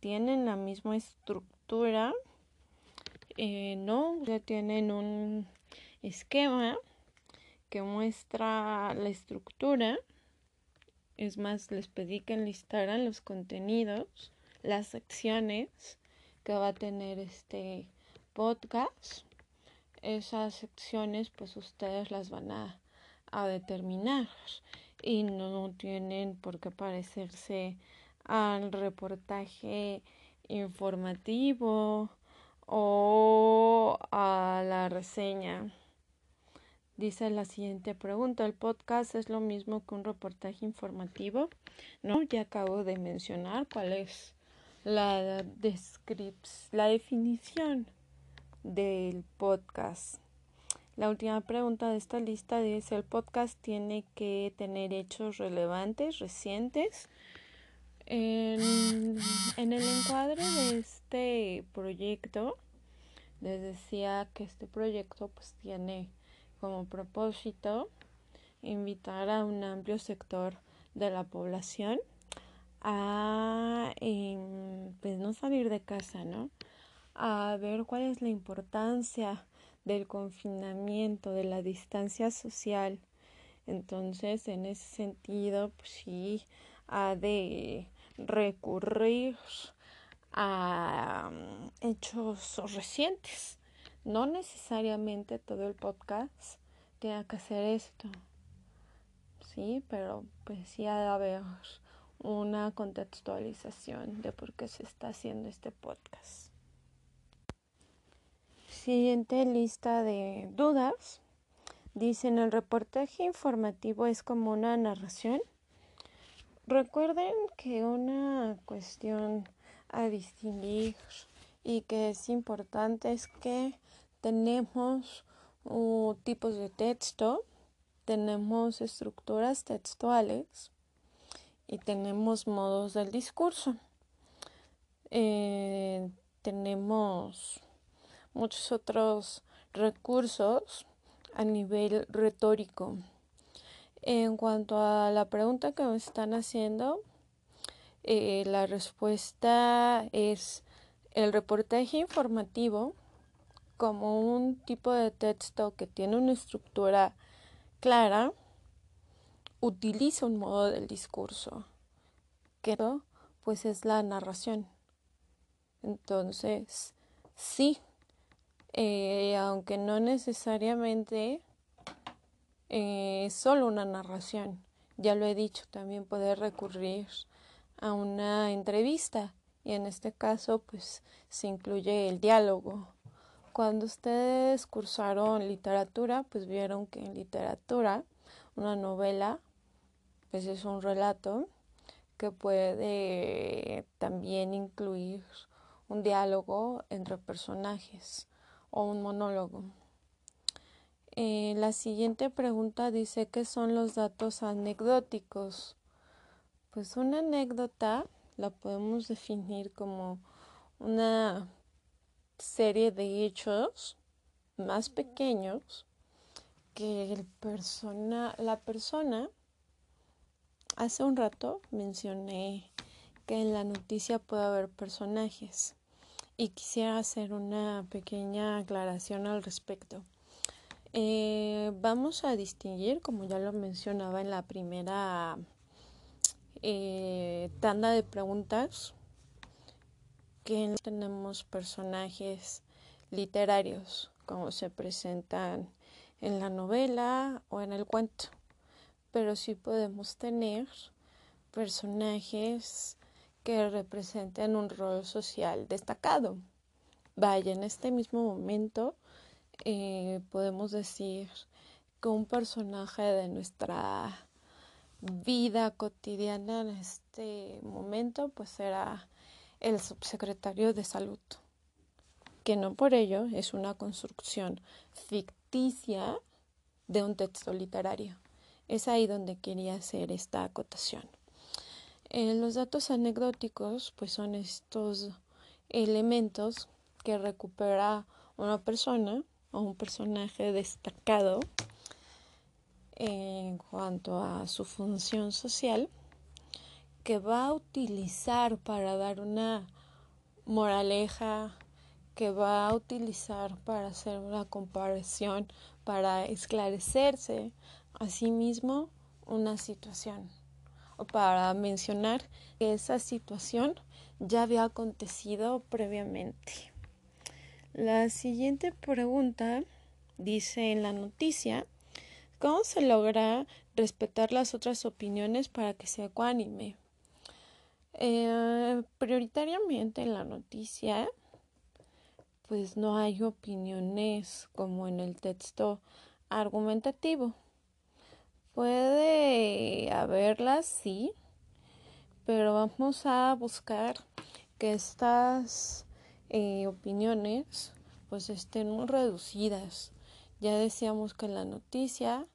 tienen la misma estructura? Eh, no, ya tienen un esquema que muestra la estructura. Es más, les pedí que enlistaran los contenidos, las secciones que va a tener este podcast esas secciones pues ustedes las van a, determinar y no tienen por qué parecerse al reportaje informativo o a la reseña. Dice la siguiente pregunta, ¿el podcast es lo mismo que un reportaje informativo? No, ya acabo de mencionar cuál es la, la definición del podcast. La última pregunta de esta lista dice, ¿el podcast tiene que tener hechos relevantes, recientes? En, el encuadre de este proyecto, les decía que este proyecto pues tiene como propósito invitar a un amplio sector de la población a em, pues no salir de casa, ¿no? a ver cuál es la importancia del confinamiento, de la distancia social. Entonces, en ese sentido, pues sí, ha de recurrir a mm, hechos recientes. No necesariamente todo el podcast tenga que hacer esto. Sí, pero pues sí ha de haber una contextualización de por qué se está haciendo este podcast. Siguiente lista de dudas. Dicen, el reportaje informativo es como una narración. Recuerden que una cuestión a distinguir y que es importante es que tenemos uh, tipos de texto, tenemos estructuras textuales y tenemos modos del discurso. Eh, tenemos muchos otros recursos a nivel retórico. En cuanto a la pregunta que me están haciendo, eh, la respuesta es el reportaje informativo como un tipo de texto que tiene una estructura clara, utiliza un modo del discurso, que pues es la narración. Entonces, sí, eh, aunque no necesariamente eh, es solo una narración. Ya lo he dicho, también puede recurrir a una entrevista y en este caso pues se incluye el diálogo. Cuando ustedes cursaron literatura, pues vieron que en literatura una novela pues es un relato que puede también incluir un diálogo entre personajes o un monólogo. Eh, la siguiente pregunta dice ¿qué son los datos anecdóticos? Pues una anécdota la podemos definir como una serie de hechos más pequeños que el persona, la persona hace un rato mencioné que en la noticia puede haber personajes y quisiera hacer una pequeña aclaración al respecto. Eh, vamos a distinguir, como ya lo mencionaba en la primera eh, tanda de preguntas, que tenemos personajes literarios, como se presentan en la novela o en el cuento, pero sí podemos tener personajes que representen un rol social destacado. Vaya, en este mismo momento eh, podemos decir que un personaje de nuestra vida cotidiana en este momento pues será el subsecretario de salud que no por ello es una construcción ficticia de un texto literario. Es ahí donde quería hacer esta acotación. Eh, los datos anecdóticos pues son estos elementos que recupera una persona o un personaje destacado en cuanto a su función social que va a utilizar para dar una moraleja, que va a utilizar para hacer una comparación, para esclarecerse a sí mismo una situación para mencionar que esa situación ya había acontecido previamente. La siguiente pregunta dice en la noticia, ¿cómo se logra respetar las otras opiniones para que sea ecuánime? Eh, prioritariamente en la noticia, pues no hay opiniones como en el texto argumentativo. Puede haberlas, sí, pero vamos a buscar que estas eh, opiniones pues estén reducidas. Ya decíamos que la noticia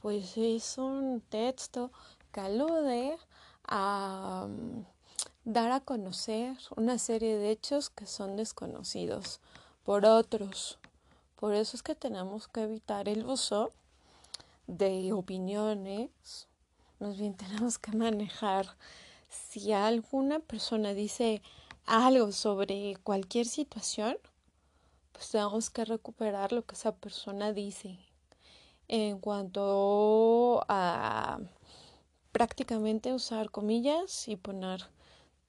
pues es un texto que alude a mm, dar a conocer una serie de hechos que son desconocidos por otros. Por eso es que tenemos que evitar el uso de opiniones. Más bien tenemos que manejar si alguna persona dice algo sobre cualquier situación, pues tenemos que recuperar lo que esa persona dice. En cuanto a prácticamente usar comillas y poner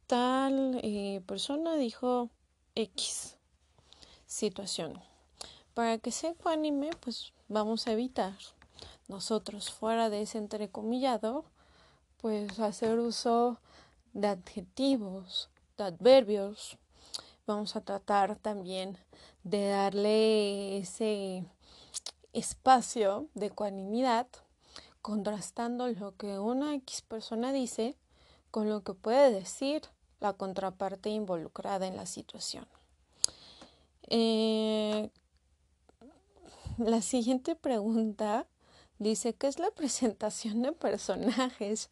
tal eh, persona dijo X situación. Para que sea ecuánime, pues vamos a evitar nosotros fuera de ese entrecomillado, pues hacer uso de adjetivos, de adverbios. Vamos a tratar también de darle ese espacio de ecuanimidad contrastando lo que una X persona dice con lo que puede decir la contraparte involucrada en la situación. Eh, la siguiente pregunta dice, ¿qué es la *laughs* presentación de personajes?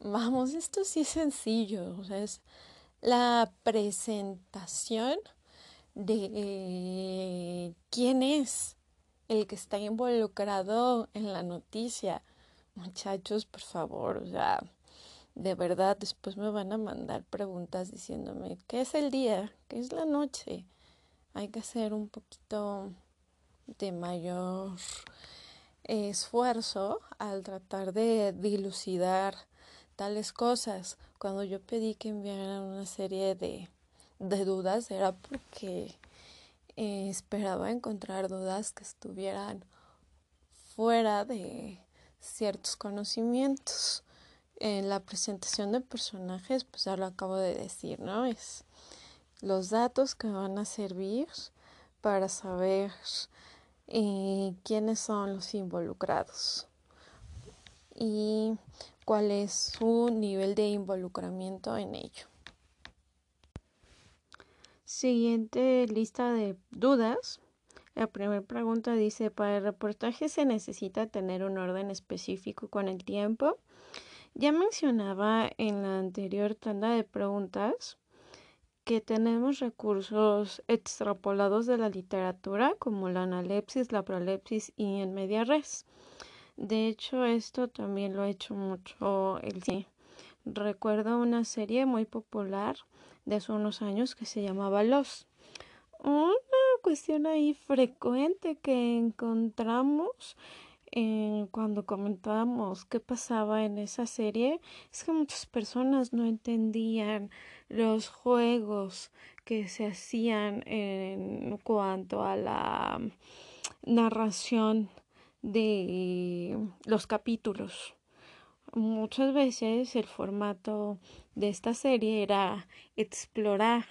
Vamos, esto sí es sencillo, o sea, es la presentación de quién es el que está involucrado en la noticia. Muchachos, por favor, o sea, de verdad, después me van a mandar preguntas diciéndome, ¿qué es el día? ¿Qué es la noche? Hay que hacer un poquito de mayor esfuerzo al tratar de dilucidar tales cosas. Cuando yo pedí que enviaran una serie de, de dudas era porque eh, esperaba encontrar dudas que estuvieran fuera de ciertos conocimientos. En la presentación de personajes, pues ya lo acabo de decir, ¿no? Es los datos que van a servir para saber eh, quiénes son los involucrados y cuál es su nivel de involucramiento en ello. Siguiente lista de dudas. La primera pregunta dice, para el reportaje se necesita tener un orden específico con el tiempo. Ya mencionaba en la anterior tanda de preguntas que tenemos recursos extrapolados de la literatura como la analepsis, la prolepsis y en media res. De hecho, esto también lo ha hecho mucho el cine. Recuerdo una serie muy popular de hace unos años que se llamaba Los. Una cuestión ahí frecuente que encontramos cuando comentábamos qué pasaba en esa serie es que muchas personas no entendían los juegos que se hacían en cuanto a la narración de los capítulos. Muchas veces el formato de esta serie era explorar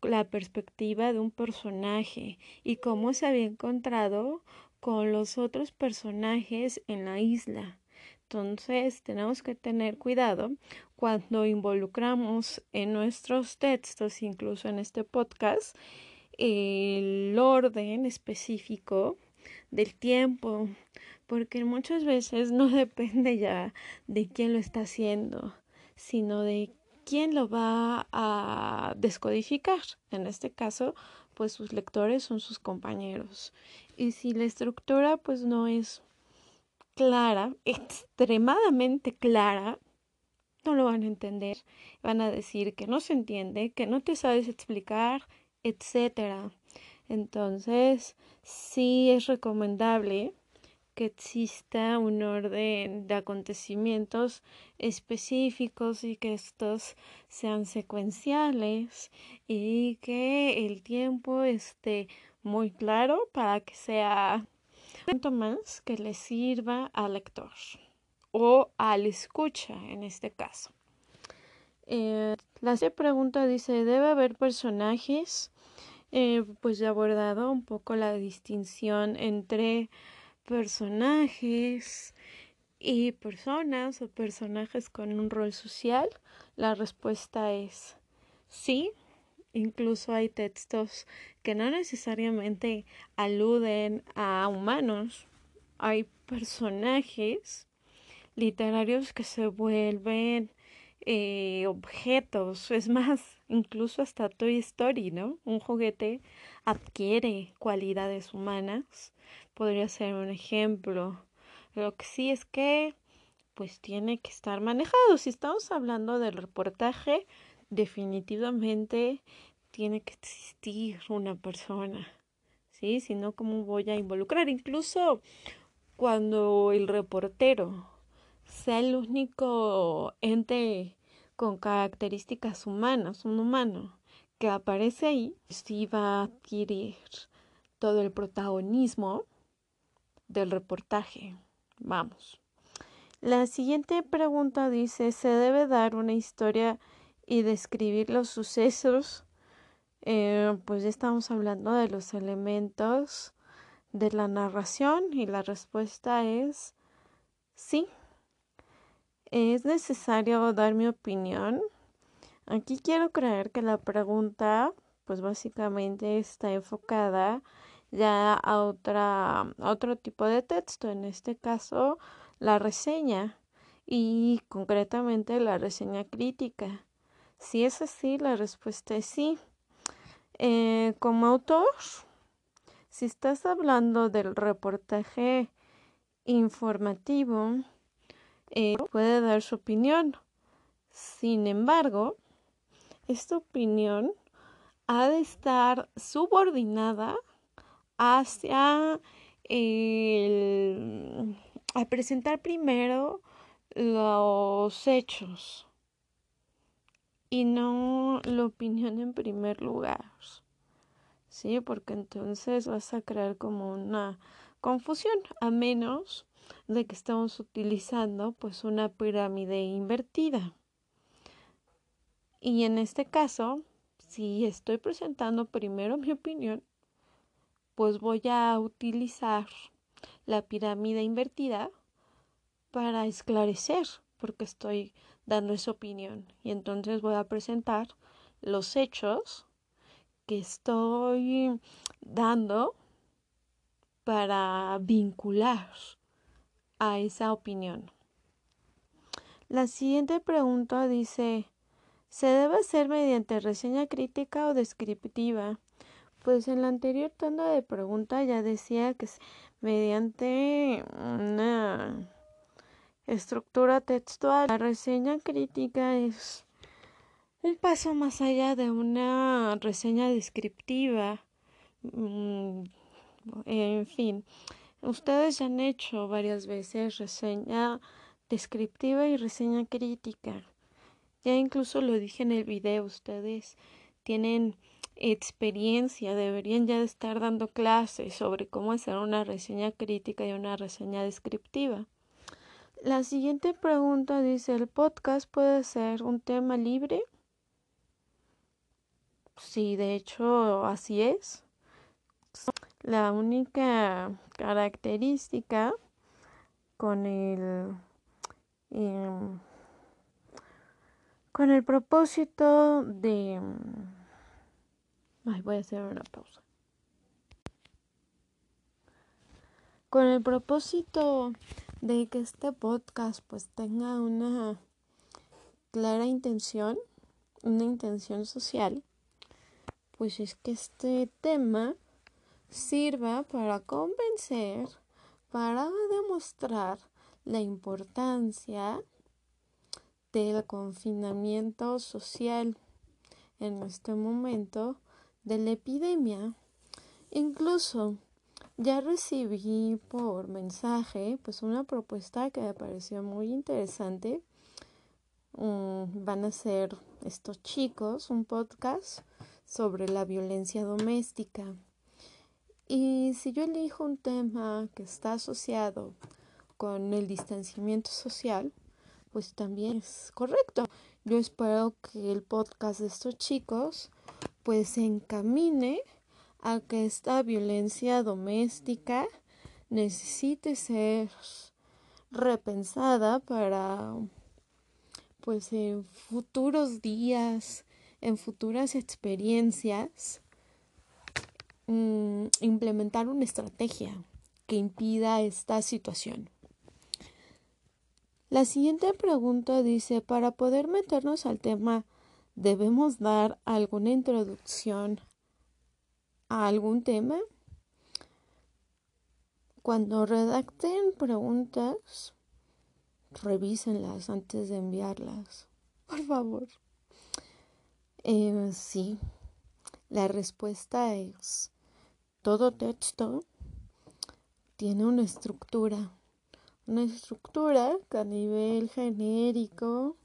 la perspectiva de un personaje y cómo se había encontrado con los otros personajes en la isla. Entonces tenemos que tener cuidado cuando involucramos en nuestros textos, incluso en este podcast, el orden específico del tiempo, porque muchas veces no *laughs* depende ya de quién lo está haciendo, sino de quién lo va a descodificar. En este caso, pues sus lectores son sus compañeros. Y si la estructura pues no es clara, *laughs* extremadamente clara, no lo van a entender. Van a decir que no se entiende, que no te sabes explicar, etcétera. Entonces, sí es recomendable que exista un orden de acontecimientos específicos y que estos sean secuenciales y que el tiempo esté muy claro para que sea tanto más que le sirva al lector o al escucha en este caso. Eh, la pregunta dice, ¿debe haber personajes? Eh, pues he abordado un poco la distinción entre personajes y personas o personajes con un rol social? La respuesta es sí. Incluso hay textos que no necesariamente aluden a humanos. Hay personajes literarios que se vuelven eh, objetos. Es más, incluso hasta Toy Story, ¿no? Un juguete adquiere cualidades humanas podría ser un ejemplo. Lo que sí es que pues tiene que estar manejado. Si estamos hablando del reportaje, definitivamente tiene que existir una persona. ¿Sí? Si no, ¿cómo voy a involucrar? Incluso cuando el reportero sea el único ente con características humanas, un humano, que aparece ahí, sí va a adquirir todo el protagonismo del reportaje. Vamos. La siguiente pregunta dice, ¿se debe dar una historia y describir los sucesos? Eh, pues ya estamos hablando de los elementos de la narración y la respuesta es sí. ¿Es necesario dar mi opinión? Aquí quiero creer que la pregunta pues básicamente está enfocada ya a, otra, otro tipo de texto, en este caso la reseña y concretamente la reseña crítica. Si es así, la respuesta es sí. Eh, como autor, si estás hablando del reportaje informativo, eh, puede dar su opinión. Sin embargo, esta opinión ha de estar subordinada hacia el, a presentar primero los hechos y no la opinión en primer lugar. Sí, porque entonces vas a crear como una confusión, a menos de que estamos utilizando pues una pirámide invertida. Y en este caso, si estoy presentando primero mi opinión, pues voy a utilizar la pirámide invertida para esclarecer porque estoy dando esa opinión y entonces voy a presentar los hechos que estoy dando para vincular a esa opinión. La siguiente pregunta dice, ¿se debe hacer mediante reseña crítica o descriptiva? Pues en la anterior tanda de pregunta ya decía que mediante una estructura textual, la reseña crítica es un paso más allá de una reseña descriptiva. Mm, en fin, ustedes ya han hecho varias veces reseña descriptiva y reseña crítica. Ya incluso lo dije en el video, ustedes tienen experiencia, deberían ya estar dando clases sobre cómo hacer una reseña crítica y una reseña descriptiva. La siguiente pregunta dice, ¿el podcast puede ser un tema libre? Sí, de hecho así es. La única característica con el em, con el propósito de voy a hacer una pausa. con el propósito de que este podcast pues tenga una clara intención, una intención social, pues es que este tema sirva para convencer, para demostrar la importancia del confinamiento social en este momento de la epidemia. Incluso ya recibí por mensaje pues una propuesta que me pareció muy interesante. Mm, van a ser estos chicos un podcast sobre la violencia doméstica. Y si yo elijo un tema que está asociado con el distanciamiento social, pues también es correcto. Yo espero que el podcast de estos chicos pues se encamine a que esta violencia doméstica necesite ser repensada para pues en futuros días, en futuras experiencias, mm, implementar una estrategia que impida esta situación. La siguiente pregunta dice, para poder meternos al tema, ¿debemos dar alguna introducción a algún tema? Cuando redacten preguntas, revísenlas antes de enviarlas. *laughs* Por favor. Eh, sí, la respuesta es, todo texto tiene una estructura una estructura que a nivel genérico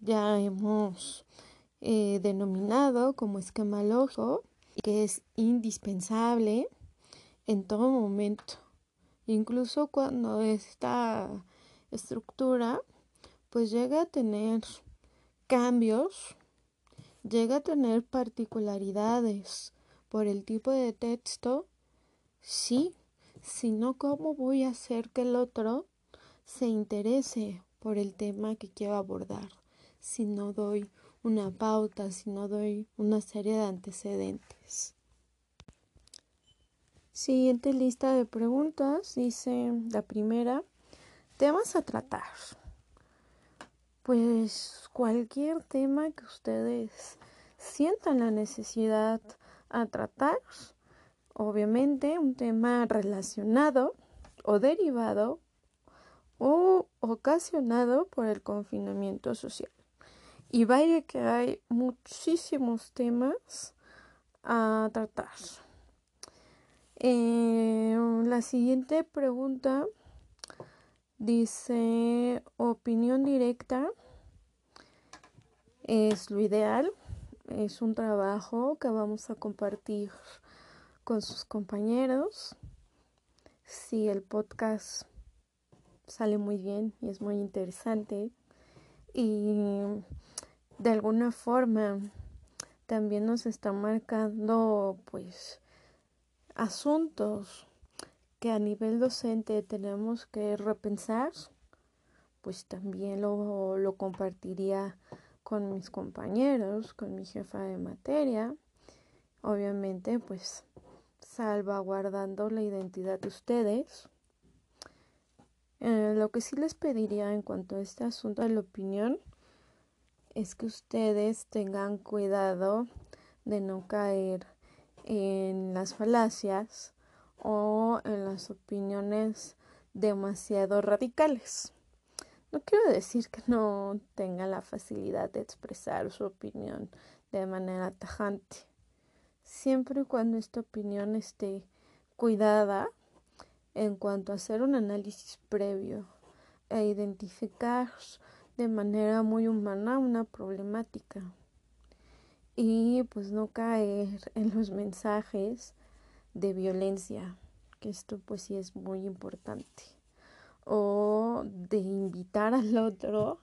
ya hemos eh, denominado como esquema logo, que es indispensable en todo momento. Incluso cuando esta estructura pues llega a tener cambios, llega a tener particularidades por el tipo de texto, sí, sino cómo voy a hacer que el otro se interese por el tema que quiero abordar, si no doy una pauta, si no doy una serie de antecedentes. Siguiente lista de preguntas, dice la primera, temas a tratar. Pues cualquier tema que ustedes sientan la necesidad a tratar, obviamente un tema relacionado o derivado o ocasionado por el confinamiento social. Y vaya que hay muchísimos temas a tratar. Eh, la siguiente pregunta dice, opinión directa es lo ideal, es un trabajo que vamos a compartir con sus compañeros. Si el podcast sale muy bien y es muy interesante y de alguna forma también nos está marcando pues asuntos que a nivel docente tenemos que repensar, pues también lo, lo compartiría con mis compañeros, con mi jefa de materia. Obviamente, pues salvaguardando la identidad de ustedes. Eh, lo que sí les pediría en cuanto a este asunto de la opinión es que ustedes tengan cuidado de no caer en las falacias o en las opiniones demasiado radicales. No quiero decir que no tengan la facilidad de expresar su opinión de manera tajante siempre y cuando esta opinión esté cuidada en cuanto a hacer un análisis previo e identificar de manera muy humana una problemática y pues no caer *laughs* en los mensajes de violencia, que esto pues sí es muy importante, o de invitar al otro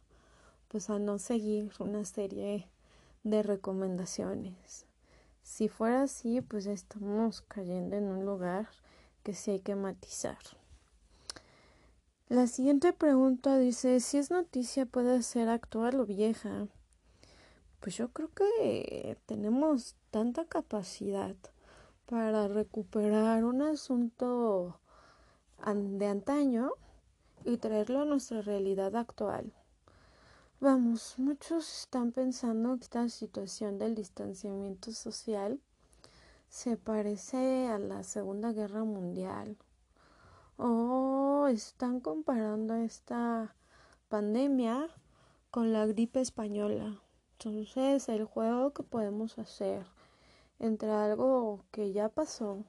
pues a no seguir una serie de recomendaciones. Si fuera así, pues estamos cayendo en un lugar que sí hay que matizar. La siguiente pregunta dice, si es noticia puede ser actual o vieja. Pues yo creo que tenemos tanta capacidad para recuperar un asunto de antaño y traerlo a nuestra realidad actual. Vamos, muchos están pensando que esta situación del distanciamiento social se parece a la Segunda Guerra Mundial o están comparando esta pandemia con la gripe española. Entonces, el juego que podemos hacer entre algo que ya pasó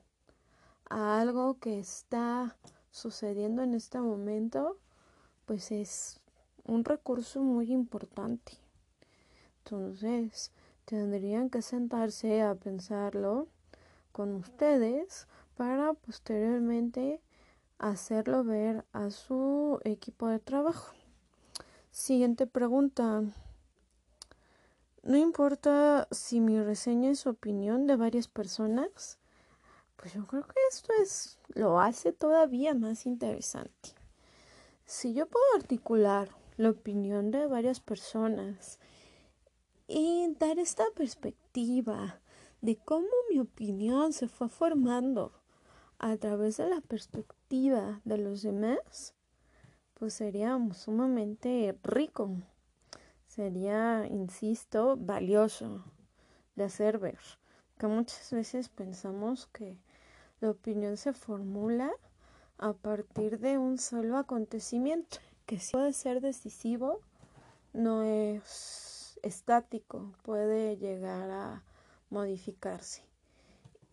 a algo que está sucediendo en este momento, pues es un recurso muy importante. Entonces, tendrían que sentarse a pensarlo con ustedes para posteriormente hacerlo ver a su equipo de trabajo. Siguiente pregunta. No importa si mi reseña es opinión de varias personas, pues yo creo que esto es lo hace todavía más interesante. Si yo puedo articular la opinión de varias personas y dar esta perspectiva de cómo mi opinión se fue formando a través de la perspectiva de los demás, pues sería sumamente rico. Sería, insisto, valioso de hacer ver. Que muchas veces pensamos que la opinión se formula a partir de un solo acontecimiento, que sí puede ser decisivo, no es estático, puede llegar a modificarse.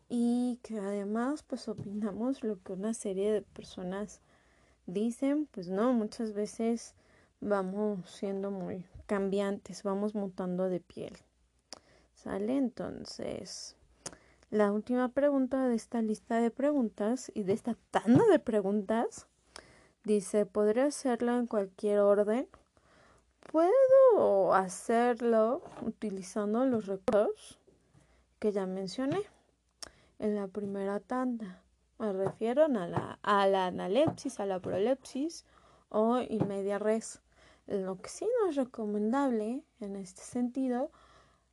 Y que además pues opinamos lo que una serie de personas dicen, pues no, muchas veces vamos siendo muy cambiantes, vamos mutando de piel. ¿Sale? Entonces, la última pregunta de esta lista de preguntas y de esta tanda de preguntas dice, ¿podría hacerlo en cualquier orden? Puedo hacerlo utilizando los recursos que ya mencioné en la primera tanda. Me refiero a la, a la analepsis, a la prolepsis o media res. Lo que sí no es recomendable en este sentido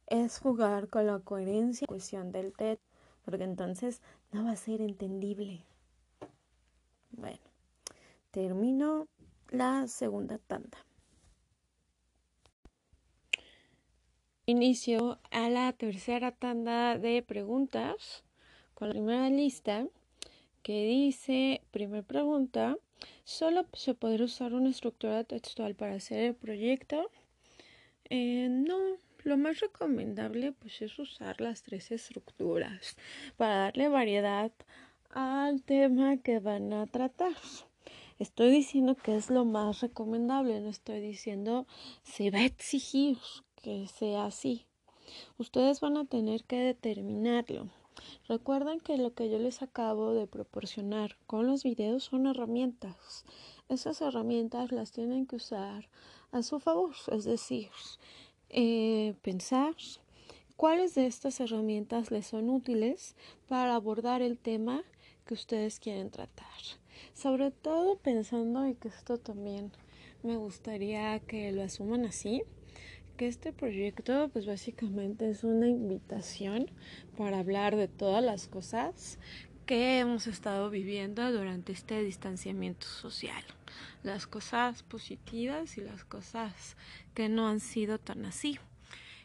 es jugar con la coherencia y cohesión del TED porque entonces no va a ser entendible. Bueno, termino la segunda tanda. Inicio a la tercera tanda de preguntas con la primera lista que dice, primera pregunta, ¿solo se podrá usar una estructura textual para hacer el proyecto? Eh, no, lo más recomendable pues es usar las tres estructuras para darle variedad al tema que van a tratar. Estoy diciendo que es lo más recomendable, no estoy diciendo se va a exigir que sea así. Ustedes van a tener que determinarlo. Recuerden que lo que yo les acabo de proporcionar con los videos son herramientas. Esas herramientas las tienen que usar a su favor, es decir, eh, pensar cuáles de estas herramientas les son útiles para abordar el tema que ustedes quieren tratar. Sobre todo pensando y que esto también me gustaría que lo asuman así, que este proyecto pues básicamente es una invitación para hablar de todas las cosas que hemos estado viviendo durante este distanciamiento social las cosas positivas y las cosas que no han sido tan así.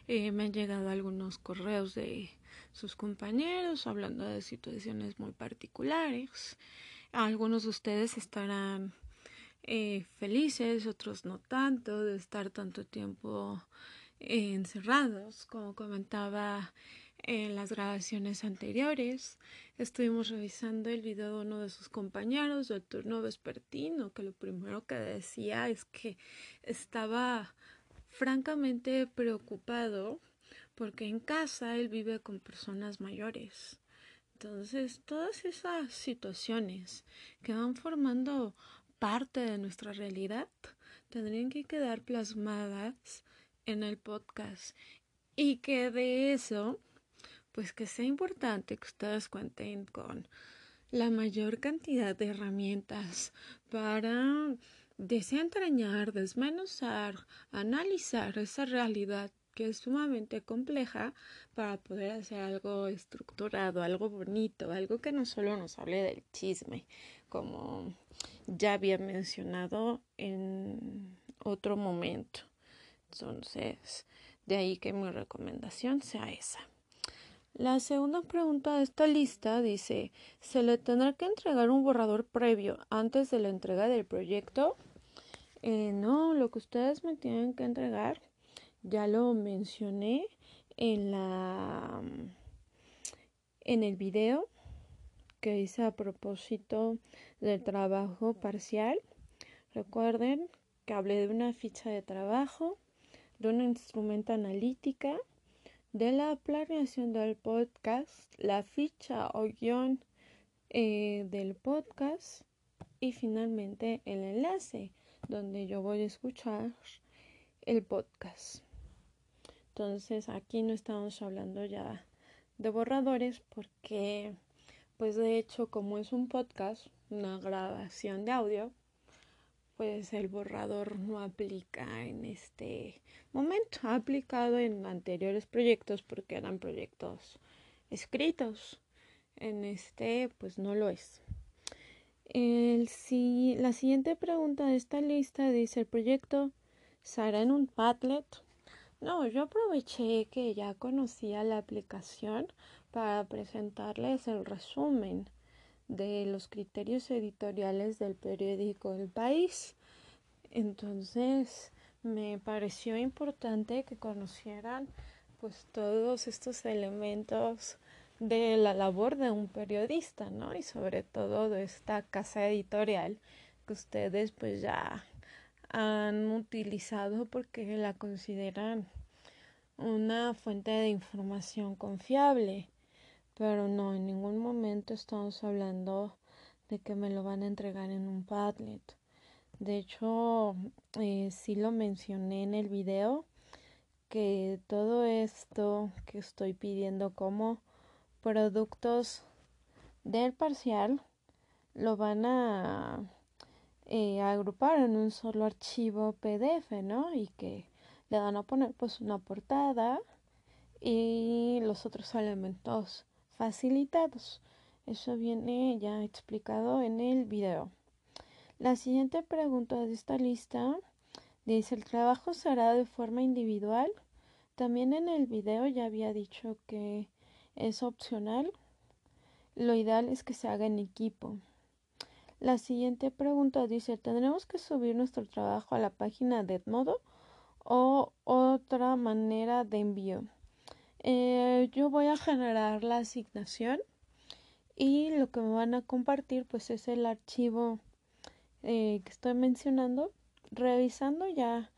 Eh, me han llegado algunos correos de sus compañeros hablando de situaciones muy particulares. Algunos de ustedes estarán eh, felices, otros no tanto, de estar tanto tiempo encerrados, como comentaba en las grabaciones anteriores. Estuvimos revisando el video de uno de sus compañeros del turno vespertino, que lo primero que decía es que estaba francamente preocupado porque en casa él vive con personas mayores. Entonces, todas esas situaciones que van formando parte de nuestra realidad tendrían que quedar plasmadas en el podcast. Y que de eso pues que sea importante que ustedes cuenten con la mayor cantidad de herramientas para desentrañar, desmenuzar, analizar esa realidad que es sumamente compleja para poder hacer algo estructurado, algo bonito, algo que no solo nos hable del chisme, como ya había mencionado en otro momento. Entonces, de ahí que mi recomendación sea esa. La segunda pregunta de esta lista dice, ¿se le tendrá que entregar un borrador previo antes de la entrega del proyecto? Eh, no, lo que ustedes me tienen que entregar ya lo mencioné en la en el video que hice a propósito del trabajo parcial. Recuerden que hablé de una ficha de trabajo, de un instrumento analítica, de la planeación del podcast, la ficha o guion eh, del podcast y finalmente el enlace donde yo voy a escuchar el podcast. Entonces aquí no estamos hablando ya de borradores porque pues de hecho como es un podcast, una grabación de audio, pues el borrador no aplica en este momento. Ha aplicado en anteriores proyectos porque eran proyectos escritos. En este pues no lo es. El, si, la siguiente pregunta de esta lista dice el proyecto se hará en un Padlet no, yo aproveché que ya conocía la aplicación para presentarles el resumen de los criterios editoriales del periódico El País. Entonces, me pareció importante que conocieran pues todos estos elementos de la labor de un periodista, ¿no? Y sobre todo de esta casa editorial que ustedes pues ya han utilizado porque la consideran una fuente de información confiable. Pero no, en ningún momento estamos hablando de que me lo van a entregar en un Padlet. De hecho, eh, sí lo mencioné en el video que todo esto que estoy pidiendo como productos del parcial lo van a eh, agrupar en un solo archivo PDF, ¿no? Y que le van a poner pues una portada y los otros elementos facilitados. Eso viene ya explicado en el video. La siguiente pregunta de esta lista dice, ¿el trabajo se hará de forma individual? También en el video ya había dicho que es opcional. Lo ideal es que se haga en equipo. La siguiente pregunta dice, ¿tendremos que subir nuestro trabajo a la página de Edmodo o otra manera de envío. Eh, yo voy a generar la asignación y lo que me van a compartir pues es el archivo eh, que estoy mencionando revisando ya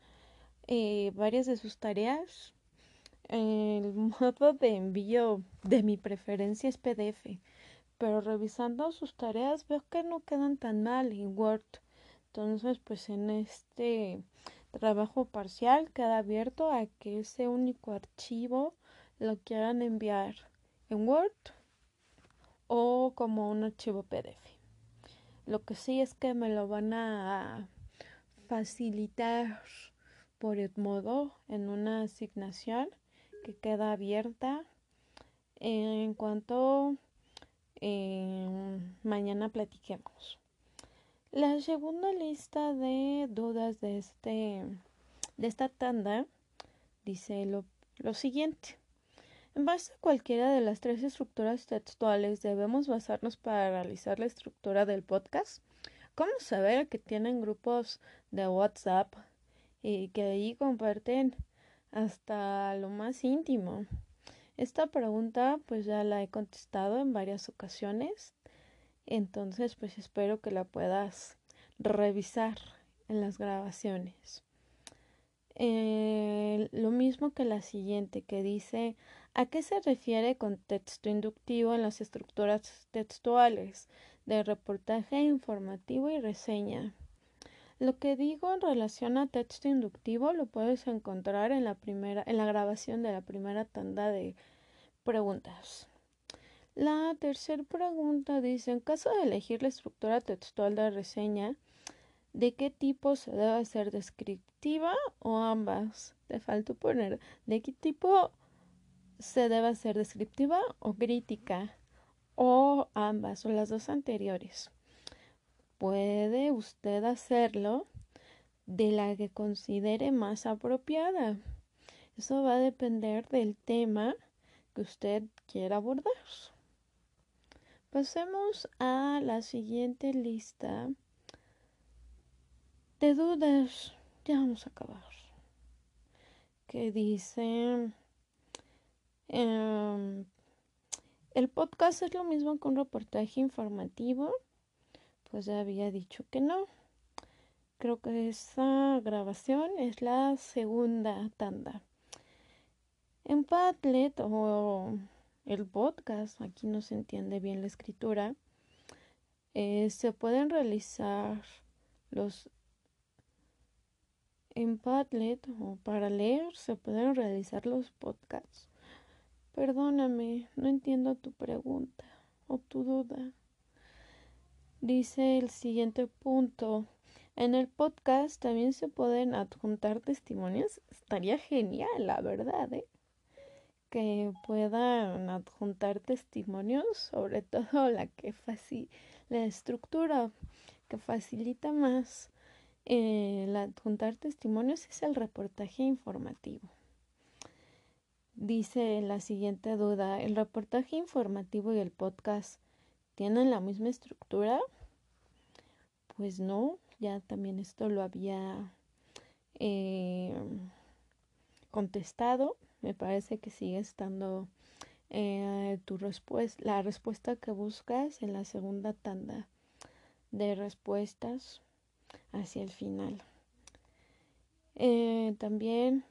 eh, varias de sus tareas el *laughs* modo de envío de mi preferencia es PDF pero revisando sus tareas veo que no quedan tan mal en Word. Entonces pues en este trabajo parcial queda abierto a que ese único archivo lo quieran enviar en Word o como un archivo PDF. Lo que sí es que me lo van a facilitar por el modo en una asignación que queda abierta en cuanto eh, mañana platiquemos. La segunda lista de dudas de, este, de esta tanda dice lo, lo siguiente. En base a cualquiera de las tres estructuras textuales debemos basarnos para realizar la estructura del podcast. ¿Cómo saber que tienen grupos de WhatsApp y que ahí comparten hasta lo más íntimo? Esta pregunta pues ya la he contestado en varias ocasiones entonces, pues espero que la puedas revisar en las grabaciones. Eh, lo mismo que la siguiente que dice ¿a qué se refiere con texto inductivo en las estructuras textuales de reportaje informativo y reseña? Lo que digo en relación a texto inductivo lo puedes encontrar en la primera en la grabación de la primera tanda de preguntas. La tercera pregunta dice, en caso de elegir la estructura textual de reseña, de qué tipo se debe ser descriptiva o ambas. Te faltó poner de qué tipo se debe ser descriptiva o crítica o ambas o las dos anteriores. Puede usted hacerlo de la que considere más apropiada. Eso va a depender del tema que usted quiera abordar. Pasemos a la siguiente lista de dudas. Ya vamos a acabar. Que dice... Em, el podcast es lo mismo que un reportaje informativo. Pues ya había dicho que no. Creo que esa grabación es la segunda tanda. En Padlet o el podcast, aquí no se entiende bien la escritura, eh, se pueden realizar los en Padlet o para leer se pueden realizar los podcasts. Perdóname, no entiendo tu pregunta o tu duda. Dice el siguiente punto. En el podcast también se pueden adjuntar testimonios. Estaría genial, la verdad, ¿eh? que puedan adjuntar testimonios, sobre *laughs* todo la que la estructura que facilita más eh, el adjuntar testimonios es el reportaje informativo. Dice la siguiente duda, ¿el reportaje informativo y el podcast tienen la misma estructura? Pues no, ya también esto lo había eh, contestado me parece que sigue estando eh, tu respuesta, la respuesta que buscas en la segunda tanda de respuestas hacia el final. Eh, también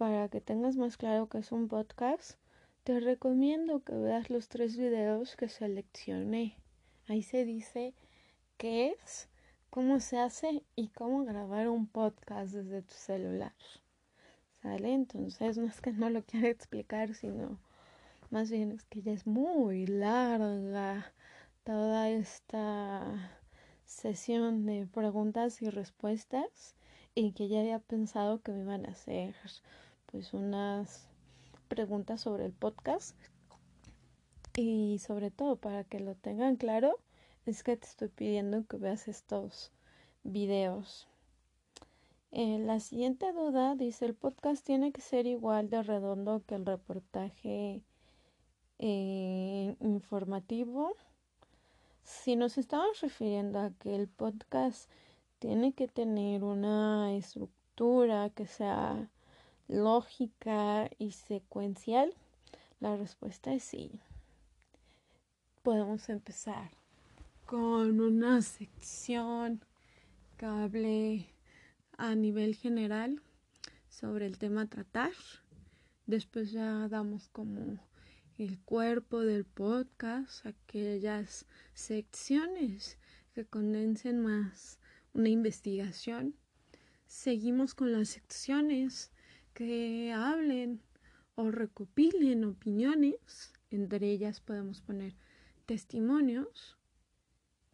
para que tengas más claro que es un podcast, te recomiendo que veas los tres videos que seleccioné. Ahí se dice qué es, cómo se hace y cómo grabar un podcast desde tu celular. ¿Sale? Entonces no es que no lo quiera explicar, sino más bien es que ya es muy larga toda esta sesión de preguntas y respuestas y que ya había pensado que me iban a hacer pues unas preguntas sobre el podcast y sobre todo para que lo tengan claro es que te estoy pidiendo que veas estos videos eh, la siguiente duda dice, ¿el podcast tiene que ser igual de redondo que el reportaje eh, informativo? Si nos estamos refiriendo a que el podcast tiene que tener una estructura que sea lógica y secuencial, la respuesta es sí. Podemos empezar con una sección que hable a nivel general sobre el tema a tratar. Después ya damos como el cuerpo del podcast, aquellas secciones que condensen más una investigación. Seguimos con las secciones que hablen o recopilen opiniones, entre ellas podemos poner testimonios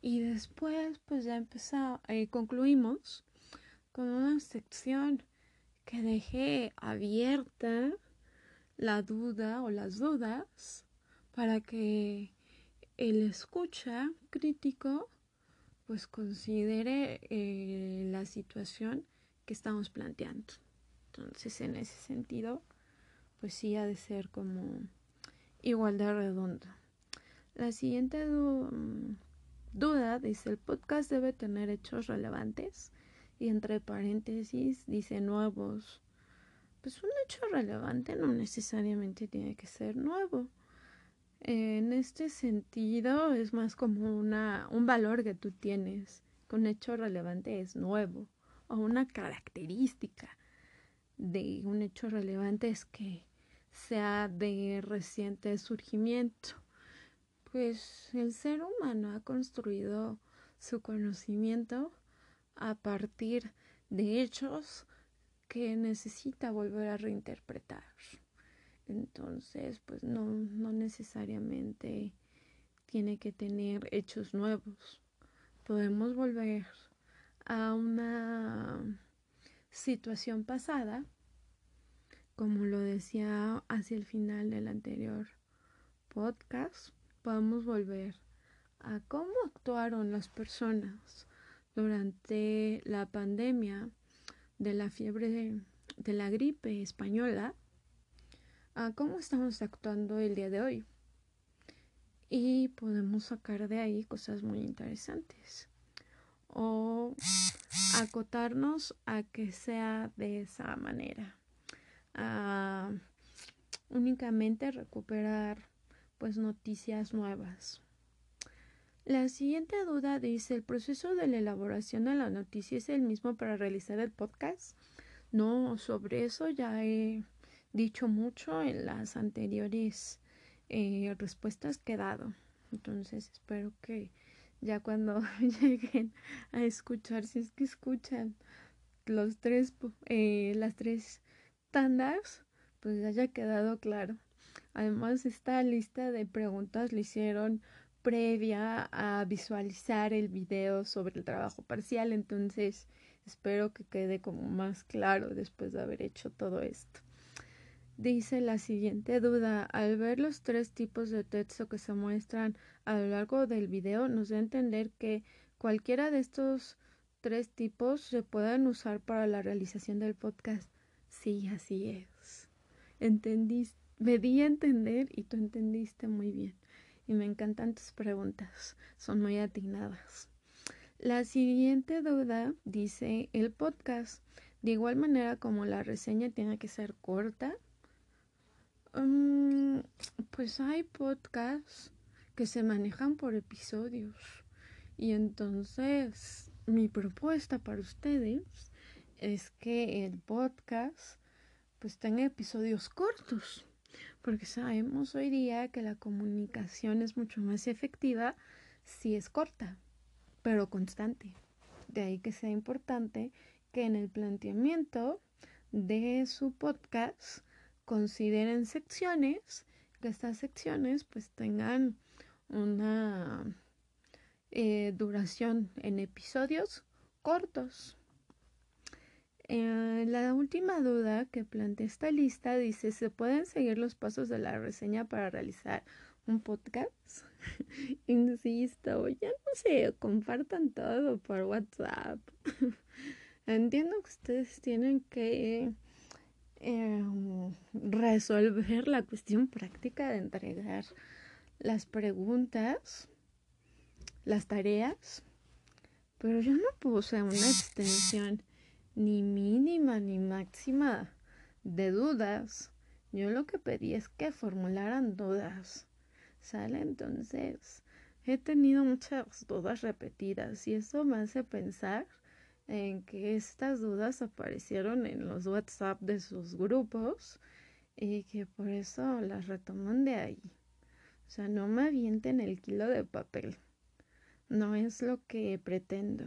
y después pues ya empezamos, eh, concluimos con una sección que dejé abierta la duda o las dudas para que el escucha crítico pues considere eh, la situación que estamos planteando. Entonces, en ese sentido, pues sí ha de ser como igual de redondo. La siguiente duda dice, ¿el podcast debe tener hechos relevantes? y entre paréntesis dice nuevos. Pues un hecho relevante no necesariamente tiene que ser nuevo. En este sentido es más como una, un valor que tú tienes. Un hecho relevante es nuevo o una característica de un hecho relevante es que sea de reciente surgimiento. Pues el ser humano ha construido su conocimiento a partir de hechos que necesita volver a reinterpretar. Entonces, pues no, no necesariamente tiene que tener hechos nuevos. Podemos volver a una situación pasada, como lo decía hacia el final del anterior podcast, podemos volver a cómo actuaron las personas durante la pandemia de la fiebre de, la gripe española a cómo estamos actuando el día de hoy. Y podemos sacar de ahí cosas muy interesantes. O acotarnos a que sea de esa manera. A únicamente recuperar pues noticias nuevas. La siguiente duda dice, ¿el proceso de la elaboración de la noticia es el mismo para realizar el podcast? No, sobre eso ya he dicho mucho en las anteriores eh, respuestas que he dado. Entonces espero que ya cuando *laughs* lleguen a escuchar, si es que escuchan los tres, eh, las tres tandas, pues haya quedado claro. Además, esta lista de preguntas le hicieron previa a visualizar el video sobre el trabajo parcial, entonces espero que quede como más claro después de haber hecho todo esto. Dice la siguiente duda, al ver los tres tipos de texto que se muestran a lo largo del video, nos da a entender que cualquiera de estos tres tipos se pueden usar para la realización del podcast. Sí, así es. Entendiste, me di a entender y tú entendiste muy bien. Y me encantan tus preguntas, son muy atinadas. La siguiente duda dice, el podcast, de igual manera como la reseña tiene que ser corta, Mm, pues hay podcasts que se manejan por episodios. Y entonces mi propuesta para ustedes es que el podcast pues tenga episodios cortos. Porque sabemos hoy día que la comunicación es mucho más efectiva si es corta, pero constante. De ahí que sea importante que en el planteamiento de su podcast consideren secciones, que estas secciones pues tengan una eh, duración en episodios cortos. Eh, la última duda que plantea esta lista dice, ¿se pueden seguir los pasos de la reseña para realizar un podcast? *laughs* Insisto, ya no se compartan todo por WhatsApp. *laughs* Entiendo que ustedes tienen que Em, resolver la cuestión práctica de entregar las preguntas, las tareas, pero yo no puse una extensión ni mínima ni máxima de dudas. Yo lo que pedí es que formularan dudas. ¿Sale? Entonces, he tenido muchas dudas repetidas y eso me hace pensar en que estas dudas aparecieron en los WhatsApp de sus grupos y que por eso las retoman de ahí. O sea, no me avienten el kilo de papel. No es lo que pretendo.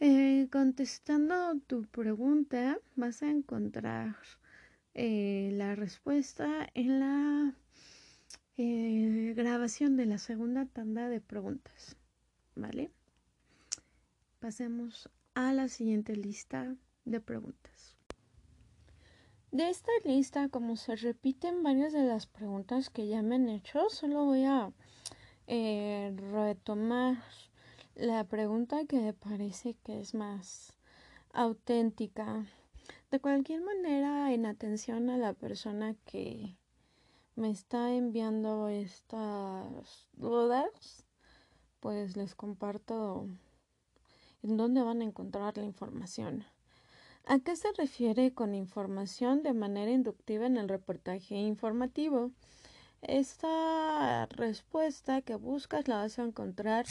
Eh, contestando tu pregunta, vas a encontrar eh, la respuesta en la eh, grabación de la segunda tanda de preguntas. ¿Vale? Pasemos a la siguiente lista de preguntas. De esta lista, como se repiten varias de las preguntas que ya me han hecho, solo voy a eh, retomar la pregunta que me parece que es más auténtica. De cualquier manera, en atención a la persona que me está enviando estas dudas, pues les comparto en dónde van a encontrar la información. ¿A qué se refiere con información de manera inductiva en el reportaje informativo? Esta respuesta que buscas la vas a encontrar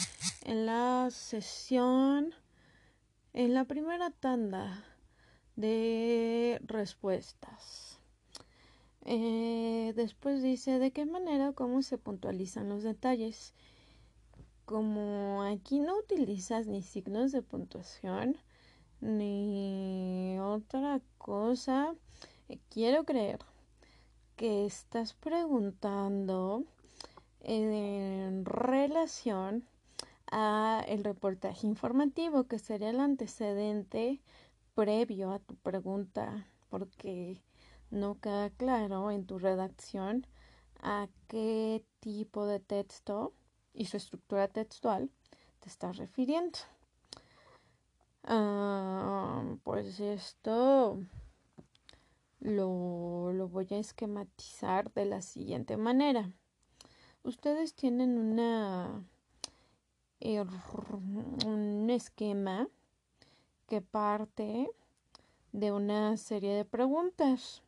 en la sesión, en la primera tanda de respuestas. Eh, después dice de qué manera, cómo se puntualizan los detalles como aquí no utilizas ni signos de puntuación ni otra cosa, eh, quiero creer que estás preguntando en relación a el reportaje informativo, que sería el antecedente previo a tu pregunta, porque no queda claro en tu redacción a qué tipo de texto y su estructura textual te estás refiriendo. Ah, pues esto lo, lo voy a esquematizar de la siguiente manera. Ustedes tienen una un esquema que parte de una serie de preguntas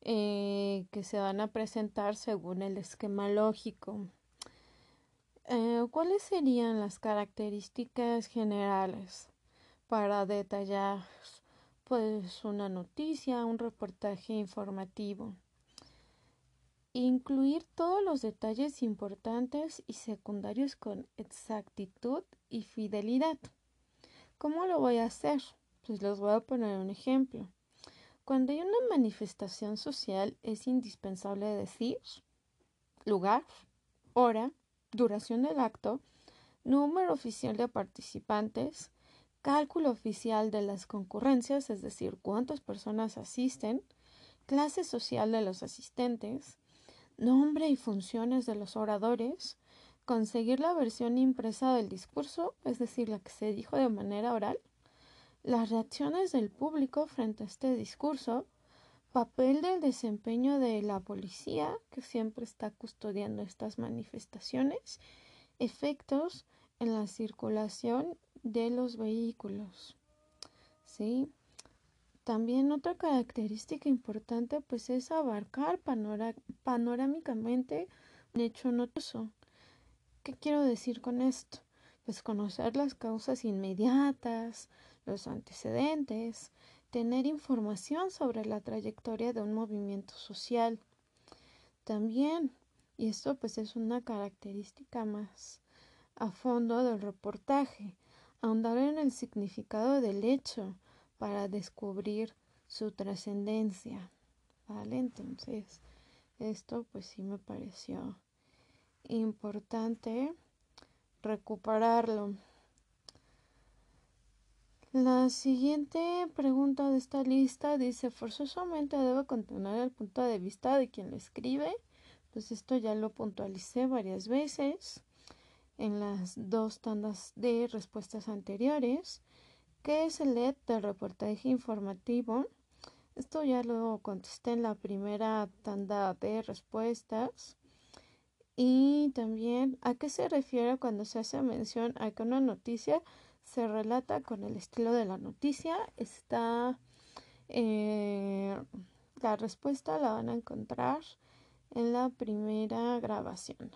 eh, que se van a presentar según el esquema lógico. Eh, ¿Cuáles serían las características generales para detallar pues una noticia, un reportaje informativo? Incluir todos los detalles importantes y secundarios con exactitud y fidelidad. ¿Cómo lo voy a hacer? Pues les voy a poner un ejemplo. Cuando hay una manifestación social es indispensable decir lugar, hora, duración del acto, número oficial de participantes, cálculo oficial de las concurrencias, es decir, cuántas personas asisten, clase social de los asistentes, nombre y funciones de los oradores, conseguir la versión impresa del discurso, es decir, la que se dijo de manera oral, las reacciones del público frente a este discurso, papel del desempeño de la policía, que siempre está custodiando estas manifestaciones, efectos en la circulación de los vehículos. ¿Sí? También otra característica importante pues es abarcar panorámicamente un hecho notoso. ¿Qué quiero decir con esto? Pues conocer las causas inmediatas, los antecedentes, tener información sobre la trayectoria de un movimiento social. También, y esto pues es una característica más a fondo del reportaje, ahondar en el significado del hecho para descubrir su trascendencia. ¿Vale? Entonces, esto pues sí me pareció importante recuperarlo. La siguiente pregunta de esta lista dice, forzosamente debe contener el punto de vista de quien lo escribe. Pues esto ya lo puntualicé varias veces en las dos tandas de respuestas anteriores. ¿Qué es el LED del reportaje informativo? Esto ya lo contesté en la primera tanda de respuestas. Y también, ¿a qué se refiere cuando se hace mención a que una noticia se relata con el estilo de la noticia. Está eh, la respuesta la van a encontrar en la primera grabación.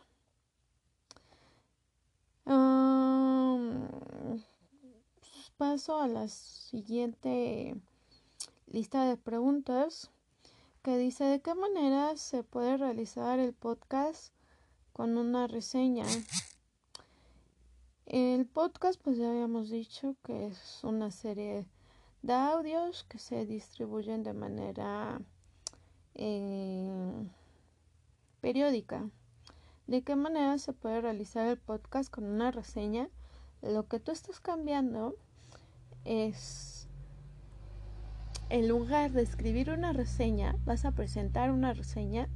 paso a la siguiente lista de preguntas que dice de qué manera se puede realizar el podcast con una reseña. El podcast, pues ya habíamos dicho que es una serie de audios que se distribuyen de manera eh, periódica. ¿De qué manera se puede realizar el podcast con una reseña? Lo que tú estás cambiando es, en lugar de escribir una reseña, vas a presentar una reseña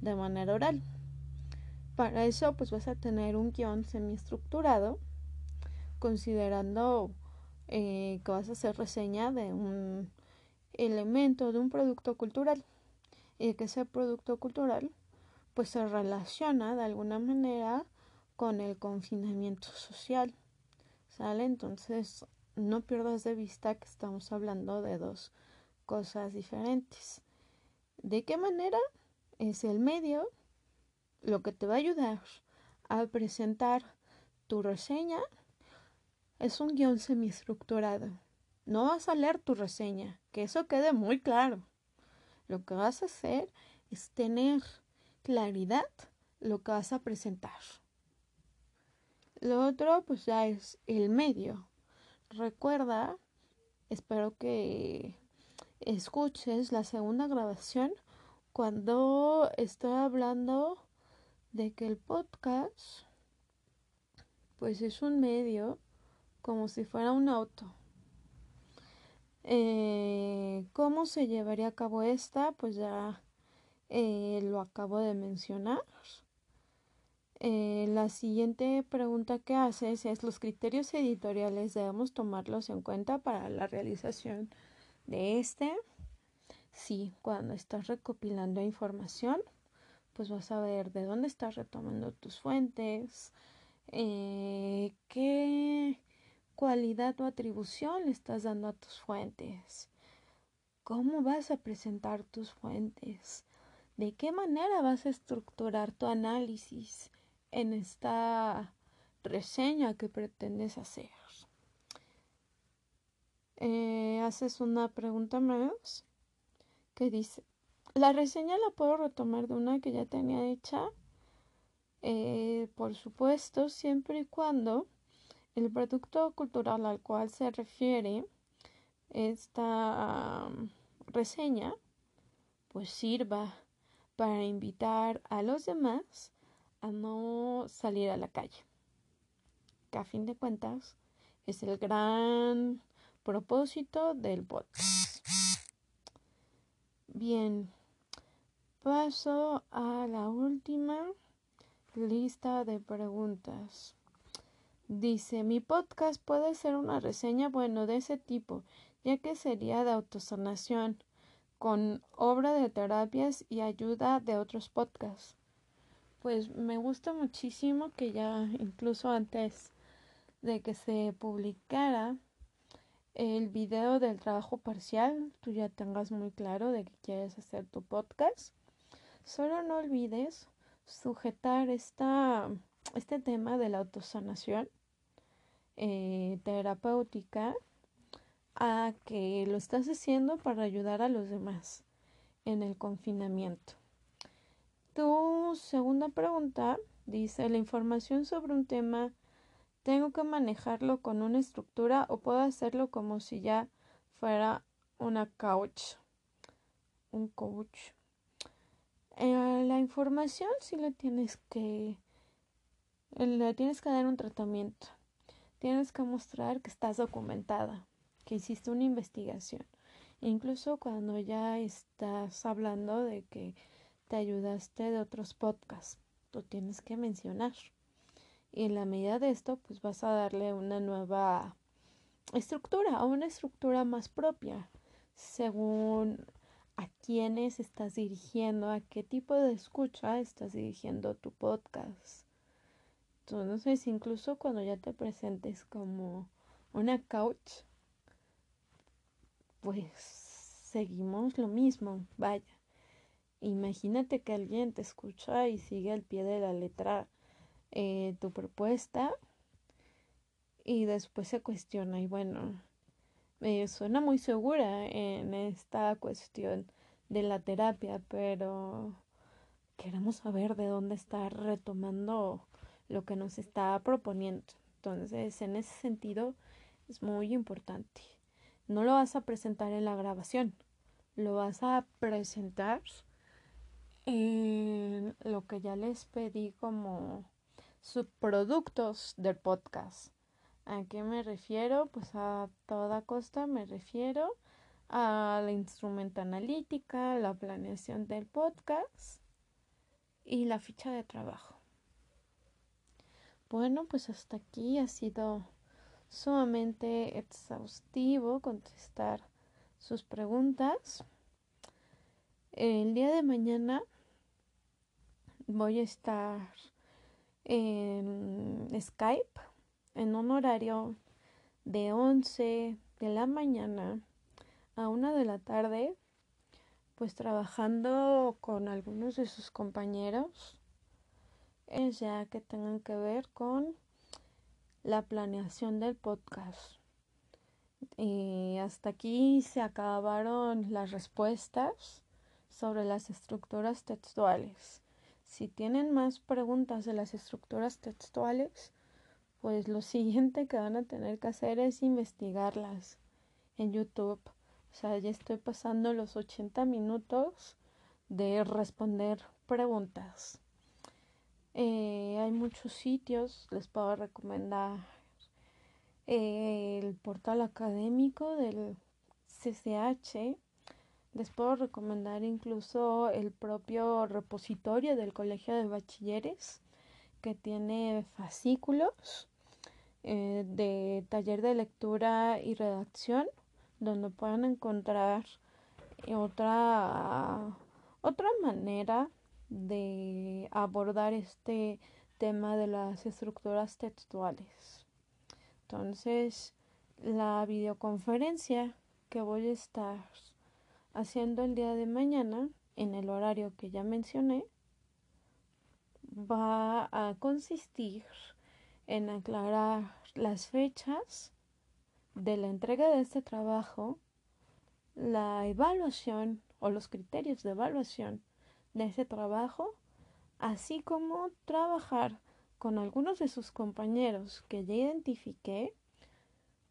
de manera oral. Para eso pues vas a tener un guion semiestructurado considerando eh, que vas a hacer reseña de un elemento, de un producto cultural y que ese producto cultural pues se relaciona de alguna manera con el confinamiento social. ¿Sale? Entonces no pierdas de vista que estamos hablando de dos cosas diferentes. ¿De qué manera? Es el medio lo que te va a ayudar a presentar tu reseña es un guion semiestructurado. No vas a leer tu reseña, que eso quede muy claro. Lo que vas a hacer es tener claridad lo que vas a presentar. Lo otro, pues ya es el medio. Recuerda, espero que escuches la segunda grabación cuando estoy hablando de que el podcast pues es un medio como si fuera un auto. Eh, ¿Cómo se llevaría a cabo esta? Pues ya eh, lo acabo de mencionar. Eh, la siguiente pregunta que haces es los criterios editoriales debemos tomarlos en cuenta para la realización de este. Sí, cuando estás recopilando información, pues vas a ver de dónde estás retomando tus fuentes, eh, qué cualidad o atribución le estás dando a tus fuentes, cómo vas a presentar tus fuentes, de qué manera vas a estructurar tu análisis en esta reseña que pretendes hacer. Eh, haces una pregunta más que dice, ¿la reseña la puedo retomar de una que ya tenía hecha? Eh, por supuesto, siempre y cuando el producto cultural al cual se refiere esta reseña, pues sirva para invitar a los demás a no salir a la calle, que a fin de cuentas es el gran propósito del podcast. Bien, paso a la última lista de preguntas. Dice, mi podcast puede ser una reseña, bueno, de ese tipo, ya que sería de autosanación, con obra de terapias y ayuda de otros podcasts pues me gusta muchísimo que ya incluso antes de que se publicara el video del trabajo parcial, tú ya tengas muy claro de que quieres hacer tu podcast. Solo no olvides sujetar esta, este tema de la autosanación eh, terapéutica a que lo estás haciendo para ayudar a los demás en el confinamiento. Tu segunda pregunta dice, la información sobre un tema, ¿tengo que manejarlo con una estructura o puedo hacerlo como si ya fuera una couch? Un coach. Eh, la información sí le tienes que, le tienes que dar un tratamiento. Tienes que mostrar que estás documentada, que hiciste una investigación. Incluso cuando ya estás hablando de que te ayudaste de otros podcasts. Tú tienes que mencionar. Y en la medida de esto, pues vas a darle una nueva estructura o una estructura más propia según a quiénes estás dirigiendo, a qué tipo de escucha estás dirigiendo tu podcast. Entonces, incluso cuando ya te presentes como una couch, pues seguimos lo mismo, vaya. Imagínate que alguien te escucha y sigue al pie de la letra eh, tu propuesta y después se cuestiona y bueno, me suena muy segura en esta cuestión de la terapia, pero queremos saber de dónde está retomando lo que nos está proponiendo. Entonces, en ese sentido, es muy importante. No lo vas a presentar en la grabación, lo vas a presentar en lo que ya les pedí como subproductos del podcast. ¿A qué me refiero? Pues a toda costa me refiero a la instrumento analítica, la planeación del podcast y la ficha de trabajo. Bueno, pues hasta aquí ha sido sumamente exhaustivo contestar sus preguntas. El día de mañana voy a estar en Skype en un horario de 11 de la mañana a 1 de la tarde, pues trabajando con algunos de sus compañeros, ya que tengan que ver con la planeación del podcast. Y hasta aquí se acabaron las respuestas sobre las estructuras textuales. Si tienen más preguntas de las estructuras textuales, pues lo *laughs* siguiente que van a tener que hacer es investigarlas en YouTube. O sea, ya estoy pasando los 80 minutos de responder preguntas. Eh, hay muchos sitios, les puedo recomendar el portal académico del CCH. Les puedo recomendar incluso el propio repositorio del Colegio de Bachilleres que tiene fascículos eh, de taller de lectura y redacción donde puedan encontrar otra otra manera de abordar este tema de las estructuras textuales. Entonces, la videoconferencia que voy a estar haciendo el día de mañana en el horario que ya mencioné va a consistir en aclarar las fechas de la entrega de este trabajo, la evaluación o los criterios de evaluación de ese trabajo, así como trabajar con algunos de sus compañeros que ya identifiqué,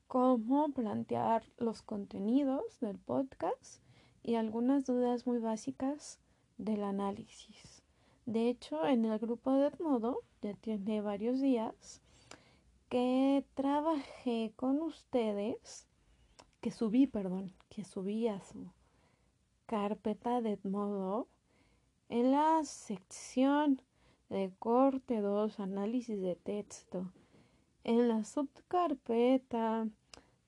cómo plantear los contenidos del podcast y algunas dudas muy básicas del análisis. De hecho, en el grupo de Edmodo ya tiene varios días que trabajé con ustedes, que subí, perdón, que subí a su carpeta de Edmodo en la sección de corte 2, análisis de texto, en la subcarpeta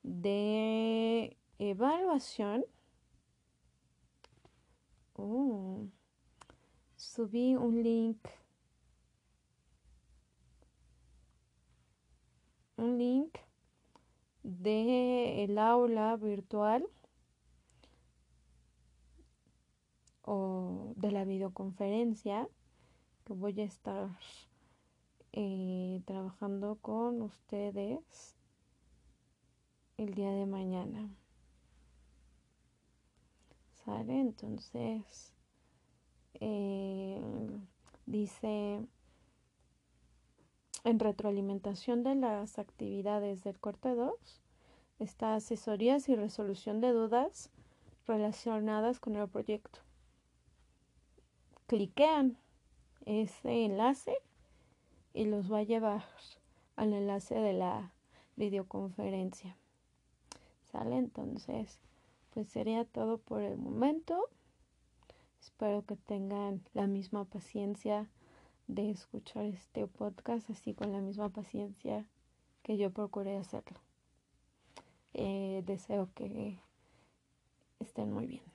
de evaluación, oh, subí un link, un link de el aula virtual o de la videoconferencia que voy a estar eh, trabajando con ustedes el día de mañana. ¿Sale? Entonces, eh, dice, en retroalimentación de las actividades del corte 2, está asesorías y resolución de dudas relacionadas con el proyecto cliquean ese enlace y los va a llevar al enlace de la videoconferencia. ¿Sale? Entonces, pues sería todo por el momento. Espero que tengan la misma paciencia de escuchar este podcast, así con la misma paciencia que yo procuré hacerlo. Eh, deseo que estén muy bien.